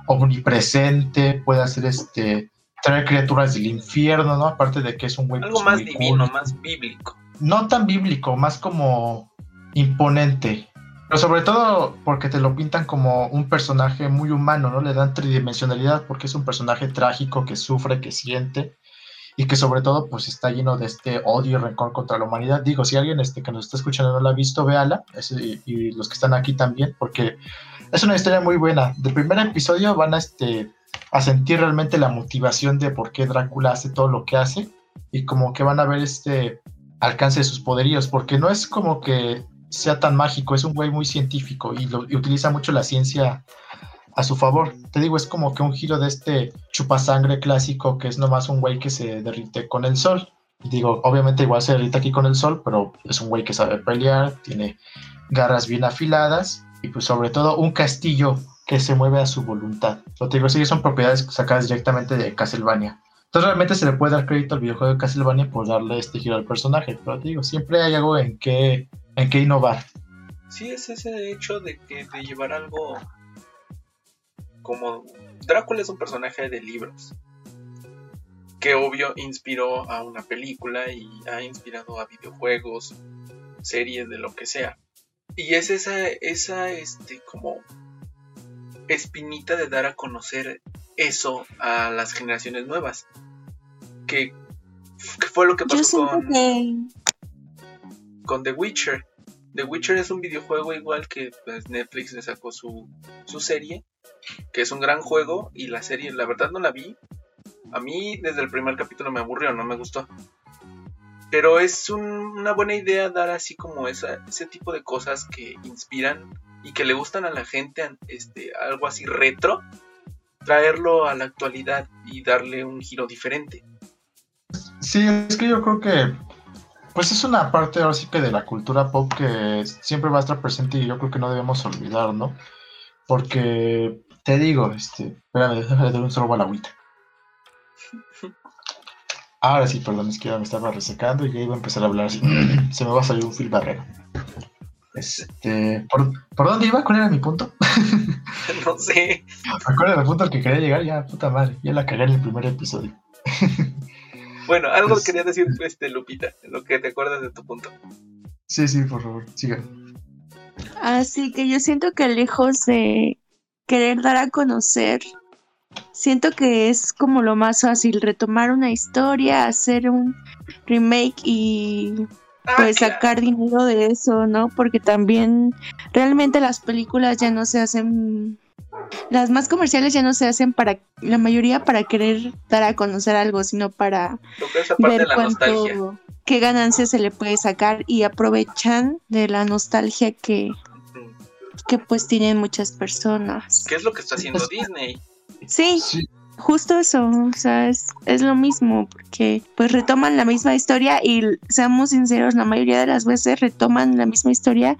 Speaker 1: omnipresente, puede hacer este trae criaturas del infierno, ¿no? Aparte de que es un güey.
Speaker 2: Algo
Speaker 1: pues,
Speaker 2: más divino,
Speaker 1: cool.
Speaker 2: más bíblico.
Speaker 1: No tan bíblico, más como imponente. Pero sobre todo porque te lo pintan como un personaje muy humano, ¿no? Le dan tridimensionalidad porque es un personaje trágico que sufre, que siente y que sobre todo pues está lleno de este odio y rencor contra la humanidad. Digo, si alguien este, que nos está escuchando no la ha visto, véala, y los que están aquí también, porque es una historia muy buena. Del primer episodio van a, este, a sentir realmente la motivación de por qué Drácula hace todo lo que hace y como que van a ver este alcance de sus poderíos, porque no es como que sea tan mágico, es un güey muy científico y, lo- y utiliza mucho la ciencia a su favor. Te digo, es como que un giro de este chupasangre clásico que es nomás un güey que se derrite con el sol. Digo, obviamente igual se derrite aquí con el sol, pero es un güey que sabe pelear, tiene garras bien afiladas y pues sobre todo un castillo que se mueve a su voluntad. Lo digo, sí, son propiedades sacadas directamente de Castlevania. Entonces realmente se le puede dar crédito al videojuego de Castlevania por darle este giro al personaje, pero te digo, siempre hay algo en que, en que innovar.
Speaker 2: Sí, es ese hecho de que de llevar algo como Drácula es un personaje de libros que obvio inspiró a una película y ha inspirado a videojuegos, series de lo que sea. Y es esa esa este como espinita de dar a conocer eso a las generaciones nuevas. Que, que fue lo que pasó con
Speaker 4: que
Speaker 2: con The Witcher. The Witcher es un videojuego igual que pues, Netflix le sacó su, su serie, que es un gran juego y la serie, la verdad no la vi. A mí desde el primer capítulo me aburrió, no me gustó. Pero es un- una buena idea dar así como esa, ese tipo de cosas que inspiran y que le gustan a la gente, este, algo así retro, traerlo a la actualidad y darle un giro diferente.
Speaker 1: Sí, es que yo creo que pues es una parte ahora sí que de la cultura pop que siempre va a estar presente y yo creo que no debemos olvidar, ¿no? Porque te digo, este, espérame, déjame dar un sorbo a la agüita. Ahora sí, perdón, es que ya me estaba resecando y ya iba a empezar a hablar así. Se me va a salir un fil barrero. Este, ¿por, ¿por dónde iba? ¿Cuál era mi punto?
Speaker 2: no sé.
Speaker 1: Recuerda el punto al que quería llegar, ya, puta madre, ya la cagué en el primer episodio.
Speaker 2: Bueno, algo
Speaker 1: Pues-
Speaker 2: quería decir este Lupita, lo que te acuerdas de tu punto.
Speaker 1: Sí, sí, por favor, siga.
Speaker 4: Así que yo siento que lejos de querer dar a conocer, siento que es como lo más fácil, retomar una historia, hacer un remake y
Speaker 2: Ah,
Speaker 4: pues sacar dinero de eso, ¿no? Porque también realmente las películas ya no se hacen, las más comerciales ya no se hacen para, la mayoría para querer dar a conocer algo, sino para ver cuánto, qué ganancias se le puede sacar y aprovechan de la nostalgia que. Que pues tienen muchas personas.
Speaker 2: ¿Qué es lo que está haciendo
Speaker 1: Pues-
Speaker 2: Disney?
Speaker 4: Sí,
Speaker 1: Sí,
Speaker 4: justo eso, o sea, es, es lo mismo, porque pues retoman la misma historia y seamos sinceros, la mayoría de las veces retoman la misma historia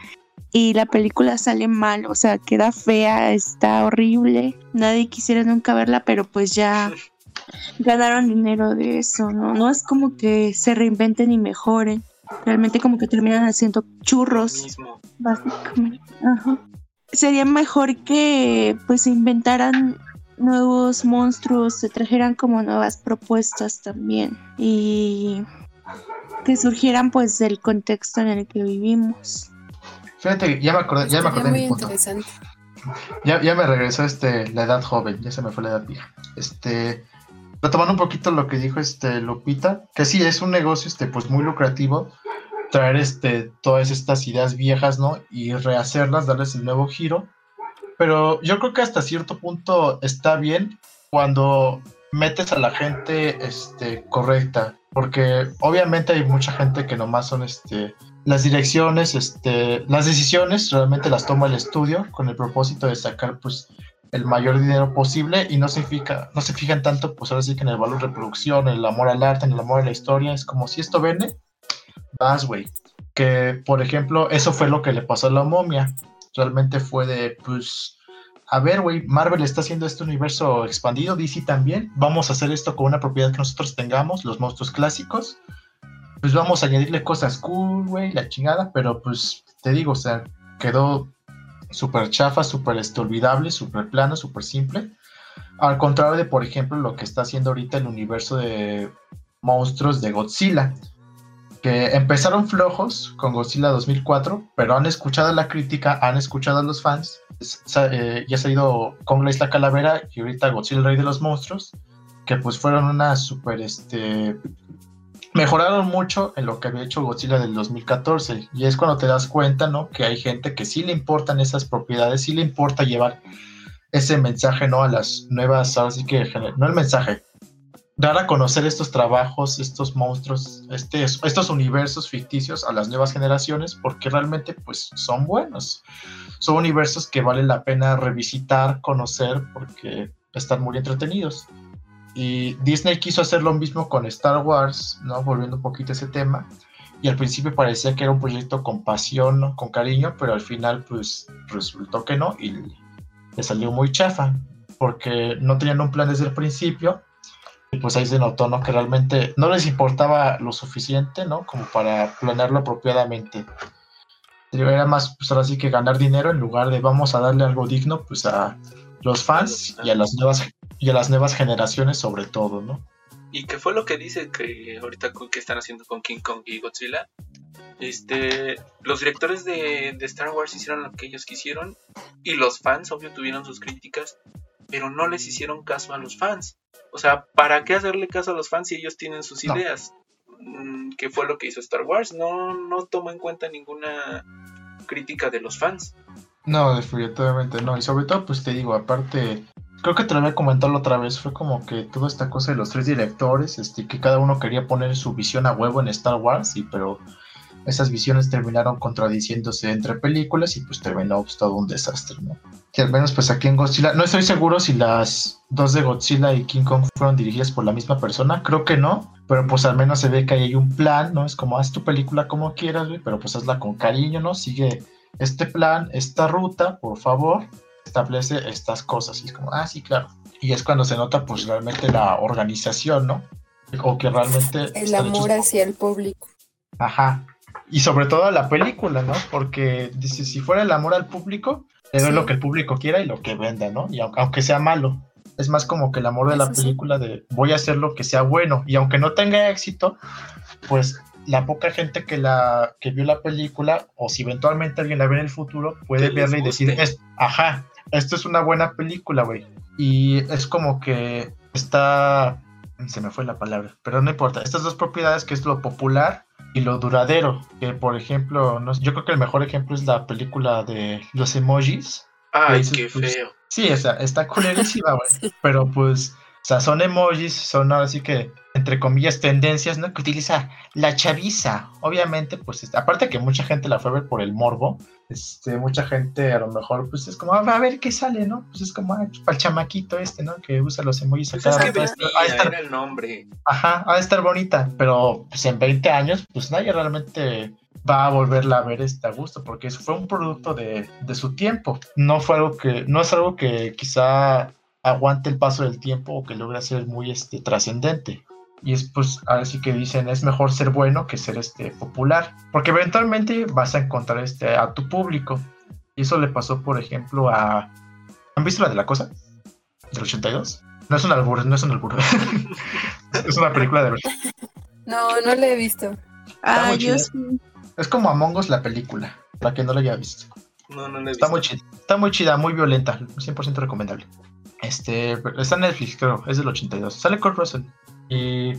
Speaker 4: y la película sale mal, o sea, queda fea, está horrible, nadie quisiera nunca verla, pero pues ya ganaron dinero de eso, ¿no? No es como que se reinventen y mejoren, realmente como que terminan haciendo churros. Básicamente. Ajá. Sería mejor que pues se inventaran nuevos monstruos, se trajeran como nuevas propuestas también y que surgieran pues del contexto en el que vivimos.
Speaker 1: fíjate, ya me acordé, ya me acordé
Speaker 3: muy
Speaker 1: mi punto.
Speaker 3: interesante.
Speaker 1: Ya, ya me regresó este, la edad joven, ya se me fue la edad vieja. Este, retomando un poquito lo que dijo este Lupita, que sí es un negocio este, pues muy lucrativo, traer este, todas estas ideas viejas, ¿no? Y rehacerlas, darles el nuevo giro. Pero yo creo que hasta cierto punto está bien cuando metes a la gente este, correcta. Porque obviamente hay mucha gente que nomás son este, las direcciones, este, las decisiones realmente las toma el estudio con el propósito de sacar pues el mayor dinero posible y no se fija, no se fijan tanto pues ahora sí que en el valor de producción, en el amor al arte, en el amor a la historia, es como si esto vende, vas güey. Que por ejemplo, eso fue lo que le pasó a la momia. Realmente fue de pues a ver, güey, Marvel está haciendo este universo expandido, DC también. Vamos a hacer esto con una propiedad que nosotros tengamos, los monstruos clásicos. Pues vamos a añadirle cosas cool, güey, la chingada, pero pues te digo, o sea, quedó súper chafa, súper este, olvidable, súper plano, súper simple. Al contrario de, por ejemplo, lo que está haciendo ahorita el universo de monstruos de Godzilla, que empezaron flojos con Godzilla 2004, pero han escuchado la crítica, han escuchado a los fans, eh, ya ha ido Kong la Isla Calavera y ahorita Godzilla el Rey de los Monstruos, que pues fueron una super, este, mejoraron mucho en lo que había hecho Godzilla del 2014 y es cuando te das cuenta, ¿no? Que hay gente que sí le importan esas propiedades, sí le importa llevar ese mensaje, ¿no? A las nuevas, así que, no el mensaje, dar a conocer estos trabajos, estos monstruos, este, estos universos ficticios a las nuevas generaciones, porque realmente pues son buenos. Son universos que vale la pena revisitar, conocer, porque están muy entretenidos. Y Disney quiso hacer lo mismo con Star Wars, ¿no? Volviendo un poquito a ese tema. Y al principio parecía que era un proyecto con pasión, con cariño, pero al final pues resultó que no y le salió muy chafa, porque no tenían un plan desde el principio y pues ahí se notó, ¿no? Que realmente no les importaba lo suficiente, ¿no? Como para planearlo apropiadamente. Era más, pues ahora sí que ganar dinero en lugar de vamos a darle algo digno, pues a los fans y a las nuevas, y a las nuevas generaciones sobre todo, ¿no?
Speaker 2: ¿Y qué fue lo que dice que ahorita que están haciendo con King Kong y Godzilla? Este, los directores de Star Wars hicieron lo que ellos quisieron y los fans, obvio, tuvieron sus críticas, pero no les hicieron caso a los fans. O sea, ¿para qué hacerle caso a los fans si ellos tienen sus ideas? Mm, ¿Qué fue lo que hizo Star Wars? No, no tomó en cuenta ninguna crítica de los fans.
Speaker 1: No, definitivamente no. Y sobre todo, pues te digo, aparte, creo que te lo había comentado otra vez, fue como que toda esta cosa de los tres directores, este, que cada uno quería poner su visión a huevo en Star Wars, y pero esas visiones terminaron contradiciéndose entre películas y pues terminó pues, todo un desastre, ¿no? Que al menos pues aquí en Godzilla, no estoy seguro si las dos de Godzilla y King Kong fueron dirigidas por la misma persona, creo que no, pero pues al menos se ve que hay un plan, ¿no? Es como haz tu película como quieras, güey, pero pues hazla con cariño, ¿no? Sigue este plan, esta ruta, por favor, establece estas cosas y es como, ah, sí, claro. Y es cuando se nota pues realmente la organización, ¿no? O que realmente...
Speaker 3: El amor hacia el público.
Speaker 1: Ajá, y sobre todo la película, ¿no? Porque dice, si fuera el amor al público, es lo que el público quiera y lo que venda, ¿no? Y aunque sea malo, es más como que el amor de la película de voy a hacer lo que sea bueno y aunque no tenga éxito, pues la poca gente que la que vio la película o si eventualmente alguien la ve en el futuro puede verla y decir, es, ajá, esto es una buena película, güey. Y es como que está se me fue la palabra, pero no importa. Estas dos propiedades que es lo popular y lo duradero. Que por ejemplo, no, yo creo que el mejor ejemplo es la película de los emojis.
Speaker 2: Ay, qué pues, feo.
Speaker 1: Sí, está, está culerísima, güey. Pero pues, o sea, son emojis, son así que entre comillas, tendencias, ¿no? Que utiliza la chaviza. Obviamente, pues, este, aparte que mucha gente la fue a ver por el morbo, este, mucha gente a lo mejor, pues, es como, ah, a ver qué sale, ¿no? Pues es como, ah, para el chamaquito este, ¿no? Que usa los emojis
Speaker 2: pues es que estar, el nombre.
Speaker 1: Ajá, ha de estar bonita, pero, pues, en 20 años, pues, nadie realmente va a volverla a ver este a gusto, porque eso fue un producto de, de su tiempo. No fue algo que, no es algo que quizá aguante el paso del tiempo o que logre ser muy este, trascendente y es pues ahora sí que dicen es mejor ser bueno que ser este popular porque eventualmente vas a encontrar este a tu público. Y eso le pasó por ejemplo a ¿han visto la de la cosa? del 82 no es un albur no es un albur. Es una película de verdad
Speaker 3: no no la he visto.
Speaker 4: Ah, yo
Speaker 1: es como Among Us la película para que no la haya visto.
Speaker 2: No no la he
Speaker 1: está muy chida está muy chida muy violenta 100% recomendable. Este está en Netflix creo es del 82 sale Kurt Russell y,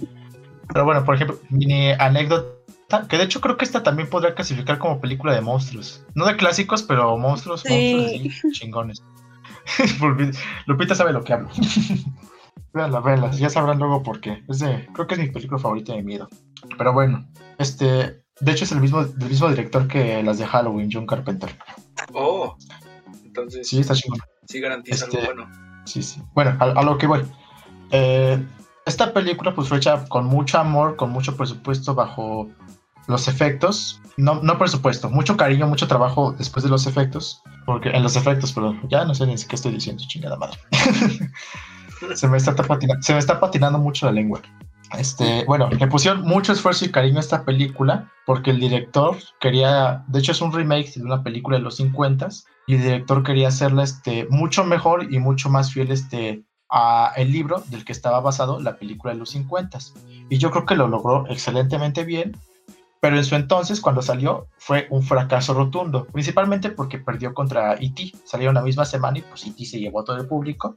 Speaker 1: pero bueno, por ejemplo, mini anécdota, que de hecho creo que esta también podría clasificar como película de monstruos. No de clásicos, pero monstruos, monstruos chingones. Lupita sabe lo que hablo. Véanla, véanla, ya sabrán luego por qué. Es de, creo que es mi película favorita de miedo. Pero bueno, este, de hecho es el mismo, el mismo director que las de Halloween, John Carpenter.
Speaker 2: Oh, entonces.
Speaker 1: Sí, está chingón.
Speaker 2: Sí, garantiza algo este, bueno.
Speaker 1: Sí, sí. Bueno, a, a lo que voy. Eh, esta película pues fue hecha con mucho amor, con mucho presupuesto bajo los efectos. No, no presupuesto, mucho cariño, mucho trabajo después de los efectos. Porque en los efectos, pero ya no sé ni qué estoy diciendo, chingada madre. se, me está patinando, se me está patinando mucho la lengua. Este, bueno, le pusieron mucho esfuerzo y cariño a esta película porque el director quería, de hecho es un remake de una película de los 50 y el director quería hacerla este, mucho mejor y mucho más fiel este, a el libro del que estaba basado la película de los 50. Y yo creo que lo logró excelentemente bien, pero en su entonces, cuando salió, fue un fracaso rotundo, principalmente porque perdió contra E.T. Salieron la misma semana y pues E.T. se llevó a todo el público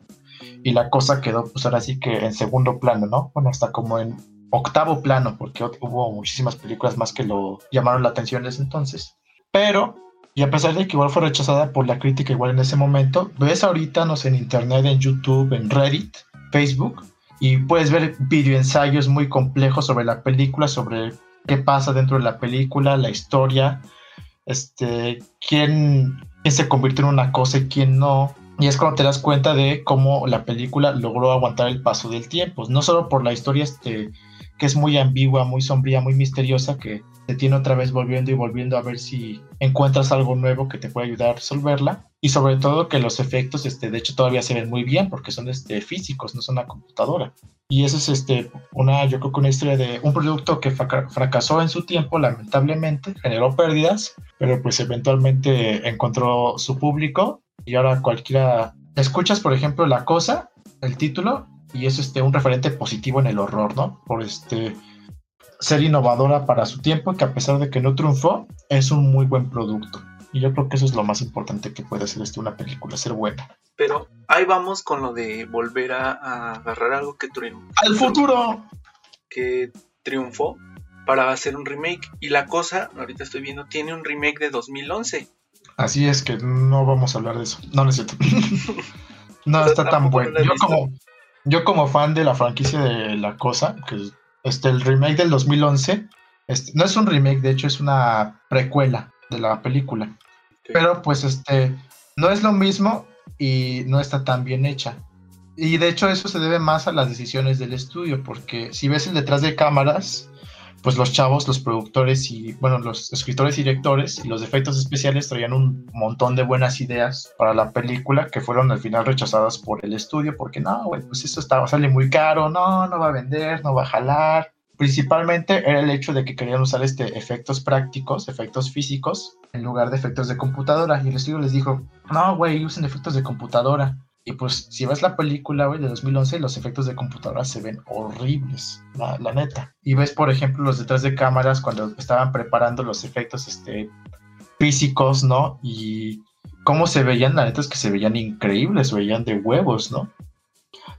Speaker 1: y la cosa quedó pues ahora sí que en segundo plano, ¿no? Bueno, hasta como en octavo plano, porque hubo muchísimas películas más que lo llamaron la atención en ese entonces. Pero, y a pesar de que igual fue rechazada por la crítica igual en ese momento, ves ahorita, no en internet, en YouTube, en Reddit, Facebook, y puedes ver videoensayos muy complejos sobre la película, sobre qué pasa dentro de la película, la historia, este, quién, quién se convirtió en una cosa y quién no. Y es cuando te das cuenta de cómo la película logró aguantar el paso del tiempo, no solo por la historia este, que es muy ambigua, muy sombría, muy misteriosa, que te tiene otra vez volviendo y volviendo a ver si encuentras algo nuevo que te pueda ayudar a resolverla. Y sobre todo que los efectos, este, de hecho, todavía se ven muy bien porque son este, físicos, no son una computadora. Y eso es este, una, yo creo que una historia de un producto que fracasó en su tiempo, lamentablemente, generó pérdidas, pero pues eventualmente encontró su público y ahora cualquiera... Escuchas, por ejemplo, La Cosa, el título, y es este, un referente positivo en el horror, ¿no? Por este ser innovadora para su tiempo, que a pesar de que no triunfó, es un muy buen producto. Y yo creo que eso es lo más importante que puede hacer este, una película, ser buena.
Speaker 2: Pero ahí vamos con lo de volver a, agarrar algo que triunfó.
Speaker 1: ¡Al futuro!
Speaker 2: Que triunfó para hacer un remake. Y la cosa, ahorita estoy viendo, tiene un remake de 2011.
Speaker 1: Así es que no vamos a hablar de eso. No, no es cierto. no está tan bueno. Yo como, yo como fan de la franquicia de La Cosa, que este, el remake del 2011, este, no es un remake, de hecho es una precuela de la película. Pero pues este, no es lo mismo y no está tan bien hecha. Y de hecho eso se debe más a las decisiones del estudio, porque si ves el detrás de cámaras, pues los chavos, los productores y, bueno, los escritores y directores y los efectos especiales traían un montón de buenas ideas para la película que fueron al final rechazadas por el estudio porque no, güey, pues esto sale muy caro, no, no va a vender, no va a jalar. Principalmente era el hecho de que querían usar este efectos prácticos, efectos físicos, en lugar de efectos de computadora. Y el estudio les dijo, no, güey, usen efectos de computadora. Y pues si ves la película, de 2011, los efectos de computadora se ven horribles, la, neta. Y ves, por ejemplo, los detrás de cámaras cuando estaban preparando los efectos este, físicos, ¿no? Y cómo se veían, la neta es que se veían increíbles, se veían de huevos, ¿no?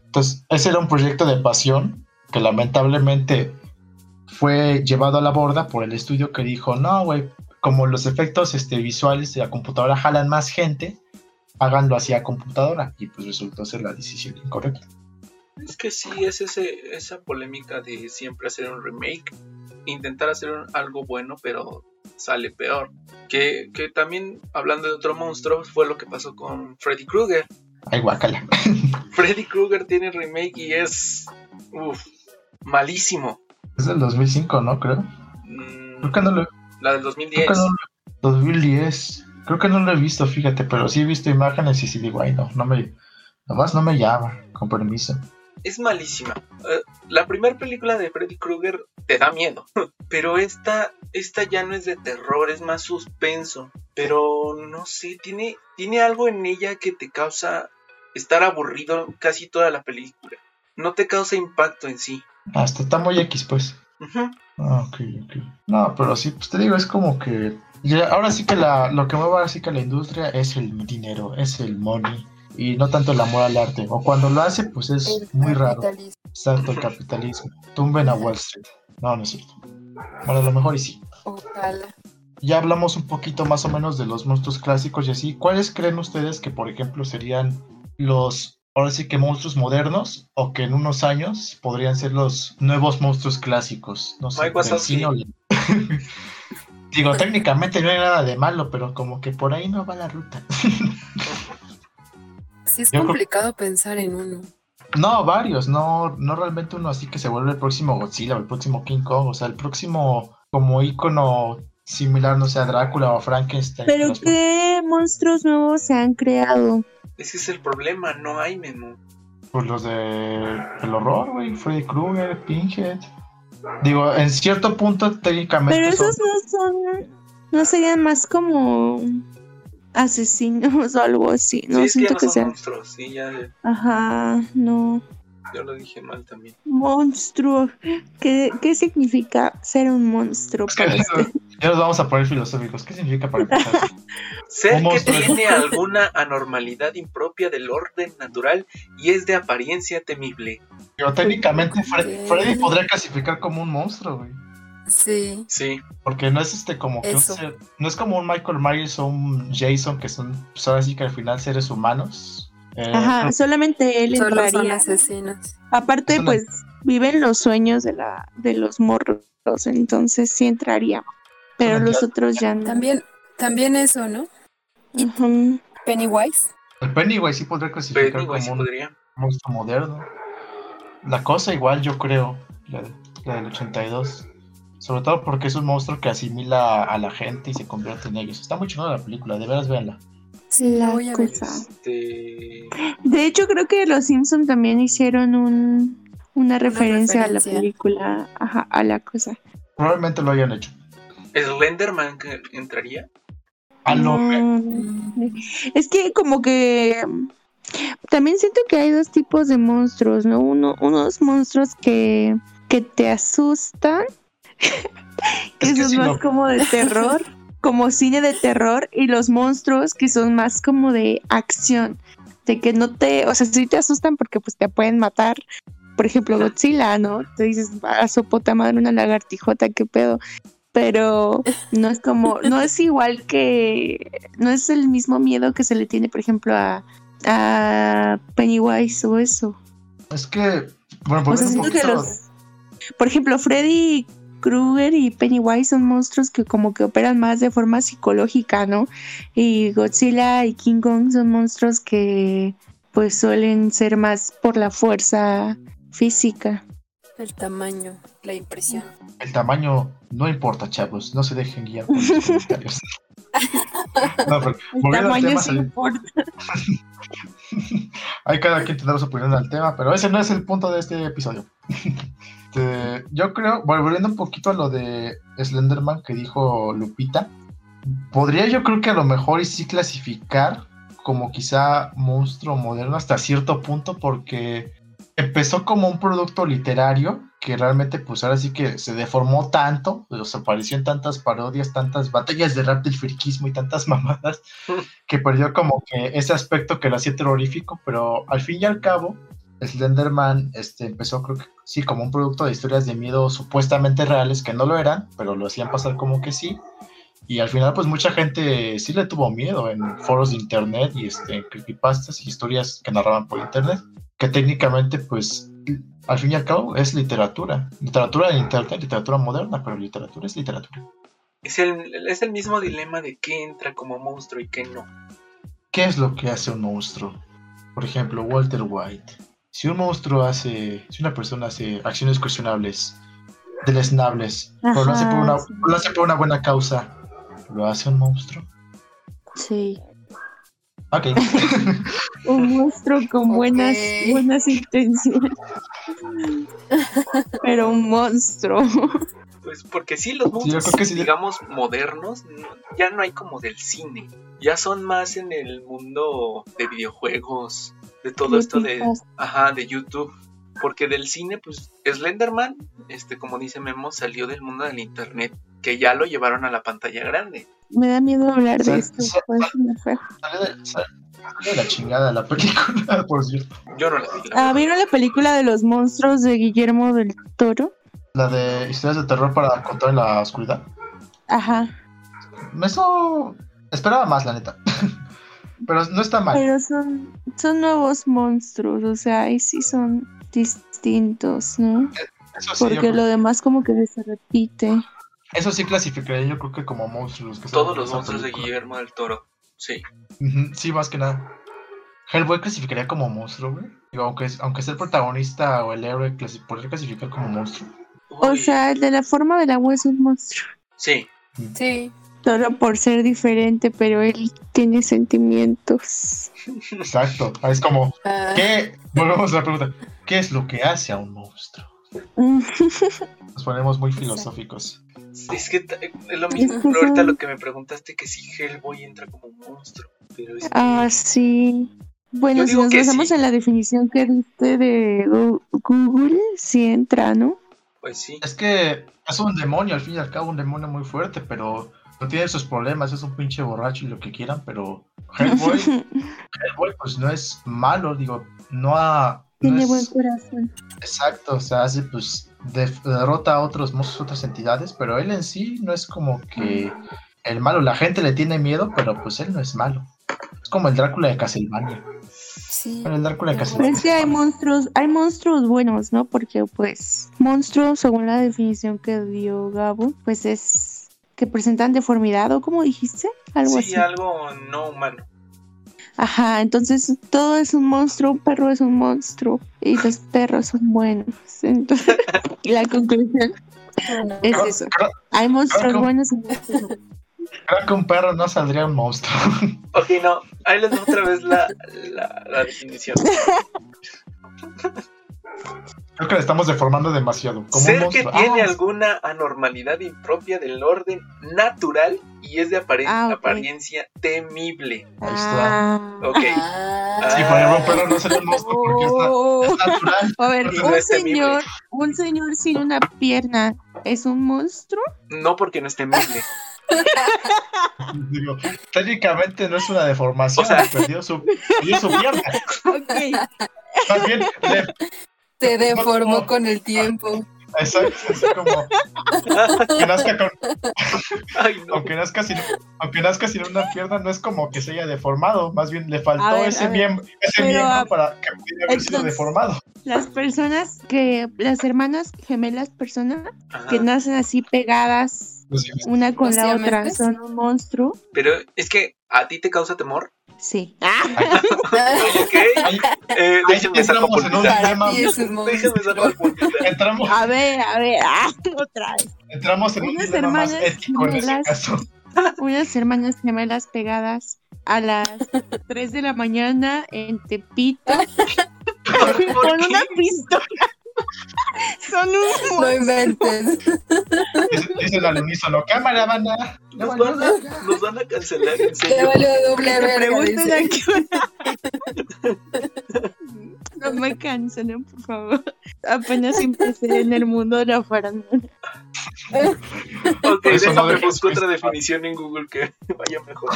Speaker 1: Entonces, ese era un proyecto de pasión que lamentablemente fue llevado a la borda por el estudio que dijo, no, güey, como los efectos este, visuales de la computadora jalan más gente, háganlo hacia computadora y pues resultó ser la decisión incorrecta.
Speaker 2: Es que sí, es ese, esa polémica de siempre hacer un remake, intentar hacer algo bueno, pero sale peor. Que, que, también, hablando de otro monstruo, fue lo que pasó con Freddy Krueger.
Speaker 1: Ay, guacala.
Speaker 2: Freddy Krueger tiene remake y es uf, malísimo.
Speaker 1: Es del 2005, ¿no? Creo. Mm, Creo que no lo...
Speaker 2: La del 2010.
Speaker 1: 2010. Creo que no lo he visto, fíjate, pero sí he visto imágenes y sí digo, ay, no, no me, nomás no me llama, con permiso.
Speaker 2: Es malísima. Eh, la primera película de Freddy Krueger te da miedo, pero esta, esta ya no es de terror, es más suspenso. Pero no sé, tiene, tiene algo en ella que te causa estar aburrido casi toda la película. No te causa impacto en sí.
Speaker 1: Hasta está muy X, pues. Ah, ok, ok. No, pero sí, pues te digo, es como que ahora sí que la, lo que mueve así que la industria es el dinero, es el money y no tanto el amor al arte. O cuando lo hace, pues es muy raro. Exacto, el capitalismo. Tumben a Wall Street. No, no es cierto. Bueno, a lo mejor y sí.
Speaker 3: Ojalá.
Speaker 1: Ya hablamos un poquito más o menos de los monstruos clásicos y así. ¿Cuáles creen ustedes que, por ejemplo, serían los, ahora sí que monstruos modernos o que en unos años podrían ser los nuevos monstruos clásicos? No sé. Digo, técnicamente no hay nada de malo, pero como que por ahí no va la ruta.
Speaker 3: sí, es complicado pensar en uno.
Speaker 1: No, varios, no, no realmente uno así que se vuelve el próximo Godzilla o el próximo King Kong, o sea, el próximo como ícono similar, no sé, a Drácula o a Frankenstein.
Speaker 4: Pero ¿qué monstruos nuevos se han creado?
Speaker 2: Ese es el problema, no hay menú.
Speaker 1: Pues los de el horror, güey, Freddy Krueger, Pinhead. Digo, en cierto punto técnicamente.
Speaker 4: Pero esos no son. No serían más como asesinos o algo así. No
Speaker 2: sí, es que ya
Speaker 4: siento
Speaker 2: no
Speaker 4: que
Speaker 2: son
Speaker 4: sean.
Speaker 2: monstruos, sí, ya
Speaker 4: Ajá, no.
Speaker 2: Yo lo dije mal también.
Speaker 4: Monstruo. ¿Qué, qué significa ser un monstruo para usted?
Speaker 1: Ya nos vamos a poner filosóficos. ¿Qué significa para empezar?
Speaker 2: Ser que tiene alguna anormalidad impropia del orden natural y es de apariencia temible.
Speaker 1: Pero técnicamente. Freddy podría clasificar como un monstruo, güey.
Speaker 3: Sí,
Speaker 2: Sí,
Speaker 1: Porque no es este como que un ser- no es como un Michael Myers o un Jason que son pues ahora sí que al final seres humanos. Eh,
Speaker 4: Ajá, solamente él
Speaker 3: solo son
Speaker 4: entraría.
Speaker 3: asesinos.
Speaker 4: Aparte, pues viven los sueños de la de los morros, entonces sí entraría. Pero los otros ya no.
Speaker 3: También, también eso, ¿no? Pennywise.
Speaker 1: el Pennywise sí podría clasificar
Speaker 2: Pennywise
Speaker 1: como un
Speaker 2: podría.
Speaker 1: monstruo moderno. La cosa igual yo creo, la, la del 82. Sobre todo porque es un monstruo que asimila a la gente y se convierte en ellos. Está muy chingona la película, de veras véanla.
Speaker 3: Sí,
Speaker 4: La
Speaker 3: la voy a ver.
Speaker 4: cosa.
Speaker 2: Este,
Speaker 4: De hecho, creo que los Simpson también hicieron un, una referencia, a la película, ajá, a la cosa.
Speaker 1: Probablemente lo hayan hecho.
Speaker 2: Slenderman que entraría.
Speaker 1: A lo
Speaker 4: Mm, Es que como que también siento que hay dos tipos de monstruos, ¿no? Uno, unos monstruos que, que te asustan, que
Speaker 1: Es que
Speaker 4: son más
Speaker 1: no.
Speaker 4: como de terror, como cine de terror, y los monstruos que son más como de acción, de que no te, o sea, sí te asustan porque pues te pueden matar. Por ejemplo, Godzilla, ¿no? Te dices, a su puta madre una lagartijota, qué pedo. Pero no es como, no es igual que, no es el mismo miedo que se le tiene, por ejemplo, a, a Pennywise o eso.
Speaker 1: Es que, bueno,
Speaker 4: O sea,
Speaker 1: volviendo un
Speaker 4: siento que
Speaker 1: poquito-
Speaker 4: los, por ejemplo, Freddy Krueger y Pennywise son monstruos que como que operan más de forma psicológica, ¿no? Y Godzilla y King Kong son monstruos que pues suelen ser más por la fuerza física.
Speaker 3: El tamaño, la impresión.
Speaker 1: El tamaño no importa, chavos. No se dejen guiar por los comentarios. no, pero
Speaker 4: El tamaño
Speaker 1: tema,
Speaker 4: sí importa.
Speaker 1: hay cada quien tendrá su opinión al tema, pero ese no es el punto de este episodio. Este, yo creo, volviendo un poquito a lo de Slenderman que dijo Lupita, podría yo creo que a lo mejor y sí clasificar como quizá monstruo moderno hasta cierto punto porque empezó como un producto literario que realmente pues ahora sí que se deformó tanto, pues, apareció en tantas parodias, tantas batallas de rap del friquismo y tantas mamadas que perdió como que ese aspecto que lo hacía terrorífico, pero al fin y al cabo Slenderman este, empezó creo que sí como un producto de historias de miedo supuestamente reales que no lo eran, pero lo hacían pasar como que sí. Y al final pues mucha gente sí le tuvo miedo en foros de internet y este, creepypastas y historias que narraban por internet, que técnicamente pues al fin y al cabo es literatura. Literatura de internet, literatura moderna, pero literatura es literatura.
Speaker 2: Es el, es el mismo dilema de qué entra como monstruo y qué no.
Speaker 1: ¿Qué es lo que hace un monstruo? Por ejemplo, Walter White. Si un monstruo hace, si una persona hace acciones cuestionables, deleznables, pero lo hace, por una,
Speaker 4: Ajá, sí.
Speaker 1: lo hace por una buena causa, ¿lo hace un monstruo?
Speaker 4: Sí.
Speaker 1: Ok.
Speaker 4: Un monstruo con buenas, buenas intenciones. Pero un monstruo.
Speaker 2: Pues porque sí, los
Speaker 1: yo
Speaker 2: monstruos,
Speaker 1: creo que sí.
Speaker 2: digamos, modernos, no- ya no hay como del cine. Ya son más en el mundo de videojuegos, de todo esto de, ajá, de YouTube. Porque del cine, pues, Slenderman, este, como dice Memo, salió del mundo del internet, que ya lo llevaron a la pantalla grande.
Speaker 4: Me da miedo hablar de esto. pues, me fue.
Speaker 1: Sale de, la chingada la película, por cierto.
Speaker 2: Yo no la vi. la
Speaker 4: Ah. ¿vieron la película de los monstruos de Guillermo del Toro?
Speaker 1: La de historias de terror para contar en la oscuridad.
Speaker 4: Ajá.
Speaker 1: Eso esperaba más, la neta. Pero no está mal.
Speaker 4: Pero son, son nuevos monstruos, o sea, ahí sí son distintos, ¿no?
Speaker 1: Eso sí,
Speaker 4: Porque lo demás como que se repite.
Speaker 1: eso sí clasificaría yo creo que como monstruos. Que
Speaker 2: Todos los monstruos de. Guillermo del Toro. Sí.
Speaker 1: Sí, más que nada. Hellboy clasificaría como monstruo, güey. Aunque, aunque sea el protagonista o el héroe, clasi- podría clasificar como monstruo.
Speaker 4: O sea, el de la forma del agua es un monstruo.
Speaker 2: sí.
Speaker 3: Sí,
Speaker 4: Solo por ser diferente, pero él tiene sentimientos.
Speaker 1: Exacto. Es como,
Speaker 3: ah,
Speaker 1: ¿qué? Volvemos a la pregunta. ¿Qué es lo que hace a un monstruo?
Speaker 4: Mm,
Speaker 1: Nos ponemos muy filosóficos.
Speaker 2: Es que es lo mismo,
Speaker 4: que
Speaker 2: ahorita lo que me preguntaste que si Hellboy entra como un monstruo. Pero es que-
Speaker 4: Ah, sí. Bueno, si nos basamos
Speaker 2: sí.
Speaker 4: en la definición que diste de Google, sí entra, ¿no?
Speaker 2: pues sí.
Speaker 1: Es que es un demonio, al fin y al cabo, un demonio muy fuerte, pero no tiene sus problemas, es un pinche borracho y lo que quieran, pero Hellboy, Hellboy pues no es malo, digo, no ha... no
Speaker 4: Tiene
Speaker 1: es-
Speaker 4: buen corazón.
Speaker 1: Exacto, o sea, hace pues de- derrota a otros monstruos, otras entidades, pero él en sí no es como que el malo, la gente le tiene miedo, pero pues él no es malo. Es como el Drácula de Castlevania.
Speaker 3: Sí.
Speaker 1: Bueno, el Drácula de Castlevania.
Speaker 4: es que hay monstruos, hay monstruos buenos, ¿no? Porque pues monstruos, según la definición que dio Gabo, pues es que presentan deformidad o como dijiste, algo
Speaker 2: Sí,
Speaker 4: así.
Speaker 2: algo no humano.
Speaker 4: Ajá, entonces todo es un monstruo, un perro es un monstruo y los perros son buenos. Entonces, y la conclusión es
Speaker 1: Creo-
Speaker 4: eso.
Speaker 1: creo-
Speaker 4: Hay monstruos
Speaker 1: que-
Speaker 4: buenos y monstruos
Speaker 1: creo que un perro no saldría un monstruo.
Speaker 2: Ok, no, ahí les doy otra vez la, la, la definición.
Speaker 1: Creo que le estamos deformando demasiado. Como
Speaker 2: Ser que tiene
Speaker 1: Ah,
Speaker 2: alguna anormalidad impropia del orden natural y es de apare-
Speaker 4: Ah,
Speaker 2: apariencia temible.
Speaker 1: Ahí está.
Speaker 4: Ah.
Speaker 2: Ok.
Speaker 3: Ah.
Speaker 1: Sí, por ejemplo, un perro no sería un monstruo porque
Speaker 4: Oh.
Speaker 1: es, na- es natural.
Speaker 4: A ver,
Speaker 2: no
Speaker 4: un señor, un señor sin una pierna es un monstruo.
Speaker 2: No porque no es temible.
Speaker 1: Digo, técnicamente no es una deformación,
Speaker 2: O sea-
Speaker 1: perdió, su, perdió su pierna.
Speaker 4: Ok.
Speaker 1: Más bien, le-
Speaker 3: Se deformó
Speaker 1: No.
Speaker 3: con el tiempo.
Speaker 1: exacto, así como que nazca con,
Speaker 2: Ay, no.
Speaker 1: aunque nazca sin, aunque nazca sin una pierna, no es como que se haya deformado, más bien le faltó
Speaker 4: ver,
Speaker 1: ese miembro, ese
Speaker 4: Pero,
Speaker 1: miembro
Speaker 4: ah,
Speaker 1: para que pudiera haber sido deformado.
Speaker 4: Las personas que, las hermanas gemelas personas
Speaker 2: Ajá.
Speaker 4: que nacen así pegadas
Speaker 1: Pues
Speaker 4: una con
Speaker 3: ¿Los
Speaker 4: la otra son un monstruo.
Speaker 2: Pero es que a ti te causa temor.
Speaker 4: Sí.
Speaker 2: Ok.
Speaker 1: Ahí,
Speaker 2: Eh,
Speaker 1: ahí
Speaker 2: déjenme
Speaker 1: un dilema,
Speaker 3: un monstruo.
Speaker 2: puntita.
Speaker 1: entramos,
Speaker 4: A ver, a ver, ah, otra vez.
Speaker 1: entramos en un
Speaker 4: Unas
Speaker 1: dilema más
Speaker 4: hermanas
Speaker 1: ético en ese
Speaker 4: gemelas.
Speaker 1: caso.
Speaker 4: Unas hermanas gemelas pegadas a las 3 de la mañana en Tepito
Speaker 2: ¿Por
Speaker 4: con
Speaker 2: qué?
Speaker 4: una pistola. Son un
Speaker 3: No inventes.
Speaker 1: Dice, dice al unísono, cámara, banda.
Speaker 2: Nos van, a, nos van a cancelar, en
Speaker 3: Te valió doble verga,
Speaker 4: pregunten
Speaker 3: dice.
Speaker 4: a qué hora. No me cancelen, por favor. Apenas empecé en el mundo de la farándula.
Speaker 2: Ok,
Speaker 1: Por eso no
Speaker 2: déjame buscar otra definición en Google que vaya mejor.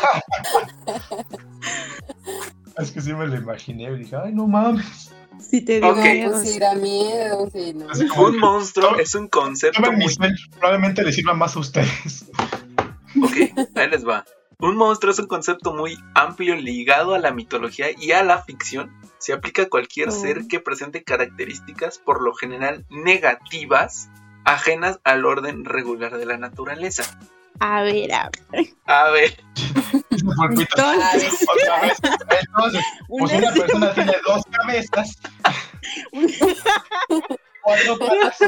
Speaker 1: Es que sí me lo imaginé y dije, ay, no mames.
Speaker 4: Si te digo
Speaker 2: Ok.
Speaker 4: miedo.
Speaker 3: Pues sí, da miedo, sí, no.
Speaker 1: Así como,
Speaker 2: Un monstruo es un concepto muy
Speaker 1: probablemente les sirva más a ustedes.
Speaker 2: Ok, ahí les va. Un monstruo es un concepto muy amplio ligado a la mitología y a la ficción. Se aplica a cualquier
Speaker 4: Oh.
Speaker 2: ser que presente características por lo general negativas, ajenas al orden regular de la naturaleza.
Speaker 4: A ver, a ver.
Speaker 2: A ver,
Speaker 4: Entonces,
Speaker 1: otra vez. Entonces, pues una persona tiene dos cabezas, cuatro patas.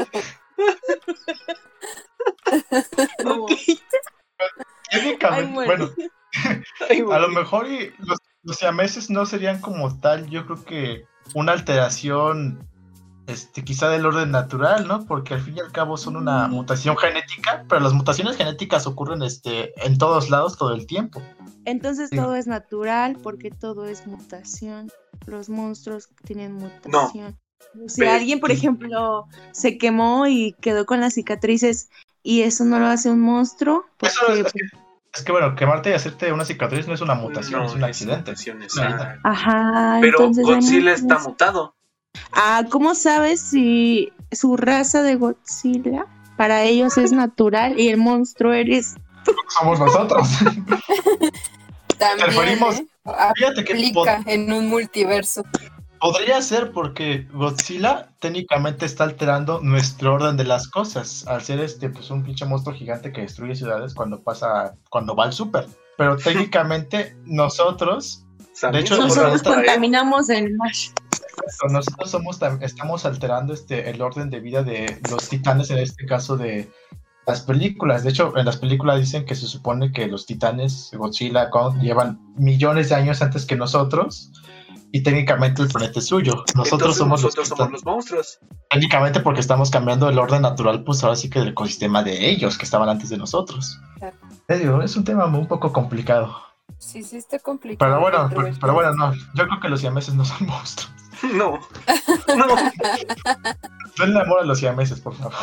Speaker 4: Ok.
Speaker 1: Técnicamente,
Speaker 4: bueno.
Speaker 1: a lo mejor y los, los siameses no serían como tal, yo creo que una alteración, este, quizá del orden natural, ¿no? Porque al fin y al cabo son una
Speaker 4: Mm.
Speaker 1: mutación genética, pero las mutaciones genéticas ocurren, este, en todos lados todo el tiempo.
Speaker 4: Entonces
Speaker 1: Sí.
Speaker 4: todo es natural porque todo es mutación. Los monstruos tienen mutación. Si
Speaker 2: Pero-
Speaker 4: alguien, por ejemplo, se quemó y quedó con las cicatrices y eso no lo hace un monstruo, pues
Speaker 1: Eso es,
Speaker 4: que-
Speaker 1: es que, es que, bueno, quemarte y hacerte una cicatriz no es una mutación,
Speaker 2: No,
Speaker 1: es un accidente. Es una.
Speaker 4: Ajá,
Speaker 2: Pero Godzilla está mutado.
Speaker 4: Ah, ¿cómo sabes si su raza de Godzilla para ellos es natural y el monstruo eres?
Speaker 1: Somos nosotros.
Speaker 3: También. ¿eh?
Speaker 1: Fíjate que
Speaker 3: Aplica en un multiverso.
Speaker 1: podría ser porque Godzilla técnicamente está alterando nuestro orden de las cosas, al ser este, pues un pinche monstruo gigante que destruye ciudades cuando pasa, cuando va al súper. Pero técnicamente nosotros,
Speaker 2: También
Speaker 1: hecho, nosotros
Speaker 4: contaminamos el mar.
Speaker 1: Nosotros somos, tam- estamos alterando este, el orden de vida de los titanes, en este caso de las películas. De hecho, en las películas dicen que se supone que los titanes, Godzilla, Kong, llevan millones de años antes que nosotros. Y técnicamente el planeta es suyo. Nosotros
Speaker 2: Entonces
Speaker 1: somos
Speaker 2: nosotros
Speaker 1: los
Speaker 2: somos monstruos.
Speaker 1: técnicamente porque estamos cambiando el orden natural, pues ahora sí que del ecosistema de ellos que estaban antes de nosotros.
Speaker 3: Claro.
Speaker 1: Te digo, es un tema un poco complicado.
Speaker 3: Sí, sí, está complicado.
Speaker 1: Pero bueno, pero, pero bueno, no. Yo creo que los siameses no son monstruos.
Speaker 2: No. No.
Speaker 1: Denle amor a los siameses, por favor.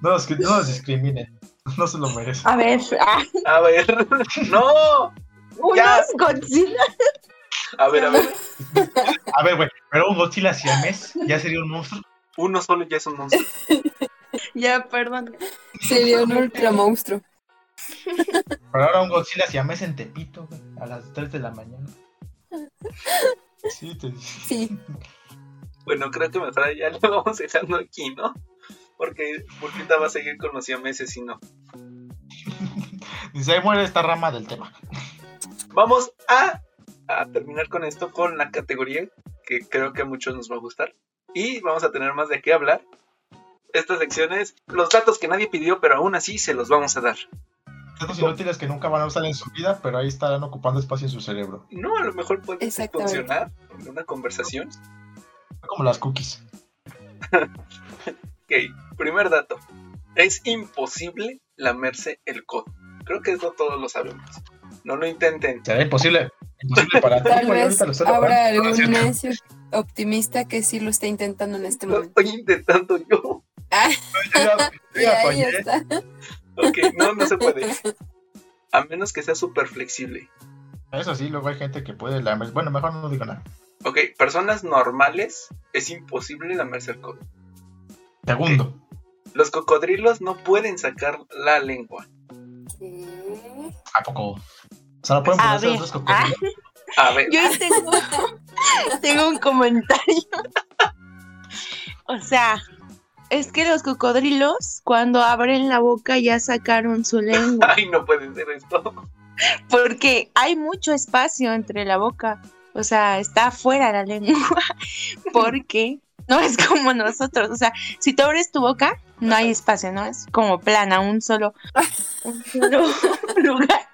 Speaker 1: No los, no los discriminen. No se lo merecen.
Speaker 4: A ver, ah,
Speaker 2: A ver. No.
Speaker 4: unos Godzilla.
Speaker 2: A ver, a ver.
Speaker 1: A ver, güey, pero un Godzilla siamés ya sería un monstruo.
Speaker 2: Uno solo ya es un monstruo.
Speaker 4: Ya, perdón.
Speaker 3: Sería un ultra monstruo.
Speaker 1: Pero ahora un Godzilla siamés en Tepito, güey, a las 3 de la mañana. Sí, te
Speaker 3: Sí.
Speaker 2: Bueno, creo que mejor ya lo vamos dejando aquí, ¿no? Porque Burkita va a seguir con los siameses y no.
Speaker 1: Dice, ahí muere esta rama del tema.
Speaker 2: Vamos a, a terminar con esto, con la categoría que creo que a muchos nos va a gustar. Y vamos a tener más de qué hablar. Esta sección es los datos que nadie pidió, pero aún así se los vamos a dar.
Speaker 1: Datos inútiles que nunca van a usar en su vida, pero ahí estarán ocupando espacio en su cerebro.
Speaker 2: No, a lo mejor puede funcionar en una conversación.
Speaker 1: Como las cookies.
Speaker 2: Ok, primer dato. Es imposible lamerse el codo. Creo que eso todos lo sabemos. No lo intenten.
Speaker 1: Será imposible. Imposible para ti.
Speaker 3: Tal
Speaker 1: güey,
Speaker 3: vez
Speaker 1: lo
Speaker 3: habrá algún necio optimista que sí lo está intentando en este
Speaker 2: Lo
Speaker 3: momento.
Speaker 2: estoy intentando yo.
Speaker 3: Ah,
Speaker 1: Yo ya- yo ya
Speaker 3: ya,
Speaker 1: fallé.
Speaker 3: ya está.
Speaker 2: Ok, no, no se puede. A menos que sea súper flexible.
Speaker 1: Eso sí, luego hay gente que puede lamer. Bueno, mejor no digo nada.
Speaker 2: Ok, personas normales es imposible lamerse el codo.
Speaker 1: Segundo.
Speaker 2: Los cocodrilos no pueden sacar la lengua.
Speaker 3: ¿Qué?
Speaker 1: ¿A poco? O sea, no pueden ponerse los dos cocodrilos.
Speaker 2: A ver,
Speaker 4: Yo tengo un comentario. O sea, es que los cocodrilos cuando abren la boca ya sacaron su lengua,
Speaker 2: ay, no puede ser esto.
Speaker 4: porque hay mucho espacio entre la boca. O sea, está afuera la lengua, porque no es como nosotros. O sea, si tú abres tu boca, no hay espacio, ¿no? Es como plana, un solo, un solo lugar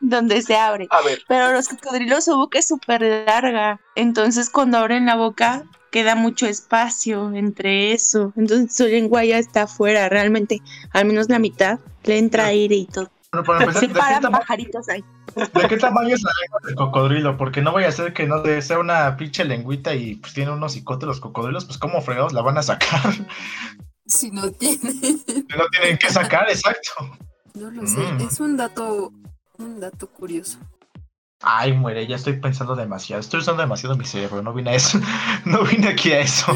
Speaker 4: donde se abre.
Speaker 2: A ver,
Speaker 4: Pero los cocodrilos su boca es súper larga. Entonces cuando abren la boca queda mucho espacio entre eso. Entonces su lengua ya está afuera. Realmente, al menos la mitad, le entra aire y todo.
Speaker 1: Bueno, para empezar,
Speaker 4: Se
Speaker 1: ¿de qué,
Speaker 4: paran pajaritos ahí.
Speaker 1: de qué tamaño es la lengua del cocodrilo? Porque no vaya a ser que no sea una pinche lengüita y pues tiene unos cicotes los cocodrilos, pues cómo fregados la van a sacar.
Speaker 3: Si no tiene.
Speaker 1: no tienen que sacar, exacto.
Speaker 3: No lo sé.
Speaker 1: Mm.
Speaker 3: Es un dato, un dato curioso.
Speaker 1: Ay, muere, ya estoy pensando demasiado. Estoy usando demasiado mi cerebro, no vine a eso. No vine aquí a eso.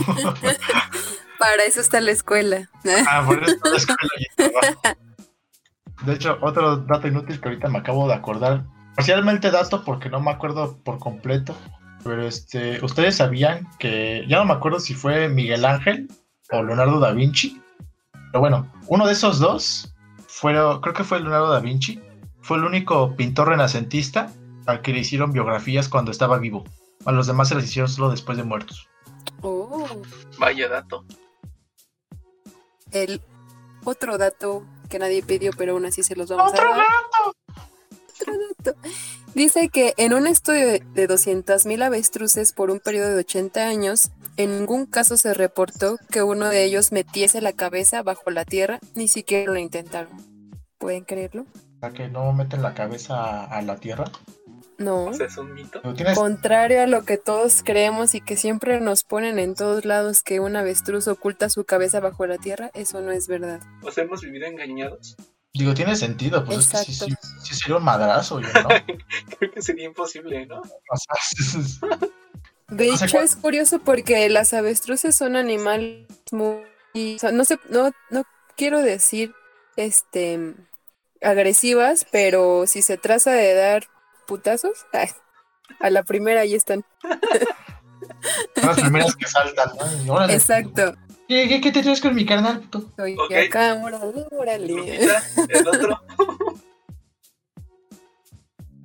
Speaker 3: Para eso está la escuela.
Speaker 1: Ah, por eso la escuela y el trabajo. De hecho, otro dato inútil que ahorita me acabo de acordar. Parcialmente dato porque no me acuerdo por completo. Pero este, ustedes sabían que. Ya no me acuerdo si fue Miguel Ángel o Leonardo da Vinci. Pero bueno, uno de esos dos fueron, creo que fue Leonardo da Vinci. Fue el único pintor renacentista al que le hicieron biografías cuando estaba vivo. A los demás se las hicieron solo después de muertos.
Speaker 3: Oh,
Speaker 2: vaya dato.
Speaker 3: el otro dato que nadie pidió, pero aún así se los vamos
Speaker 1: ¡Otro
Speaker 3: a dar. Otro dato. Dice que en un estudio de- de 200.000 avestruces por un periodo de 80 años, en ningún caso se reportó que uno de ellos metiese la cabeza bajo la tierra, ni siquiera lo intentaron. ¿Pueden creerlo?
Speaker 1: Sea, que no meten la cabeza a, a la tierra.
Speaker 3: No.
Speaker 2: O sea, es un mito.
Speaker 1: Tienes
Speaker 3: Contrario a lo que todos creemos y que siempre nos ponen en todos lados que un avestruz oculta su cabeza bajo la tierra, eso no es verdad.
Speaker 2: O sea, hemos vivido engañados.
Speaker 1: Digo, tiene sentido, pues es que sí, sí, sí sería un madrazo, yo, ¿no?
Speaker 2: Creo que sería imposible, ¿no?
Speaker 1: O sea, es- es-
Speaker 3: De
Speaker 1: O sea,
Speaker 3: hecho, es curioso porque las avestruces son animales muy... o sea, no sé, no, no quiero decir este agresivas, pero si se trata de dar putazos, ay, a la primera ahí están.
Speaker 1: son las primeras que saltan, ¿no? Órale,
Speaker 3: Exacto.
Speaker 1: ¿Qué, qué, qué te traes con mi carnal, puto?
Speaker 3: Estoy
Speaker 2: Ok.
Speaker 3: acá, órale, órale.
Speaker 2: Lupita, el otro.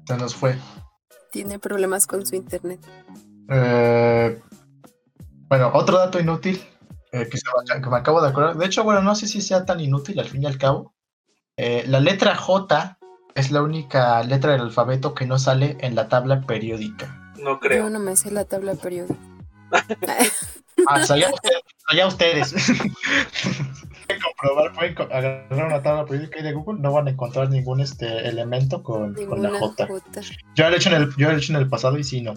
Speaker 1: Se nos fue.
Speaker 3: Tiene problemas con su internet.
Speaker 1: Eh, bueno, otro dato inútil eh, que, se me, que me acabo de acordar. De hecho, bueno, no sé si sea tan inútil al fin y al cabo. Eh, la letra J es la única letra del alfabeto que no sale en la tabla periódica.
Speaker 2: No
Speaker 3: Yo
Speaker 2: creo.
Speaker 3: no me sé la tabla periódica.
Speaker 1: Ah, ¿sabían ustedes, allá ustedes. pueden comprobar, pueden co- agarrar una tabla periódica ahí de Google, no van a encontrar ningún este elemento con, con la J.
Speaker 3: J.
Speaker 1: Yo lo he hecho en el, yo lo he hecho en el pasado y sí, no.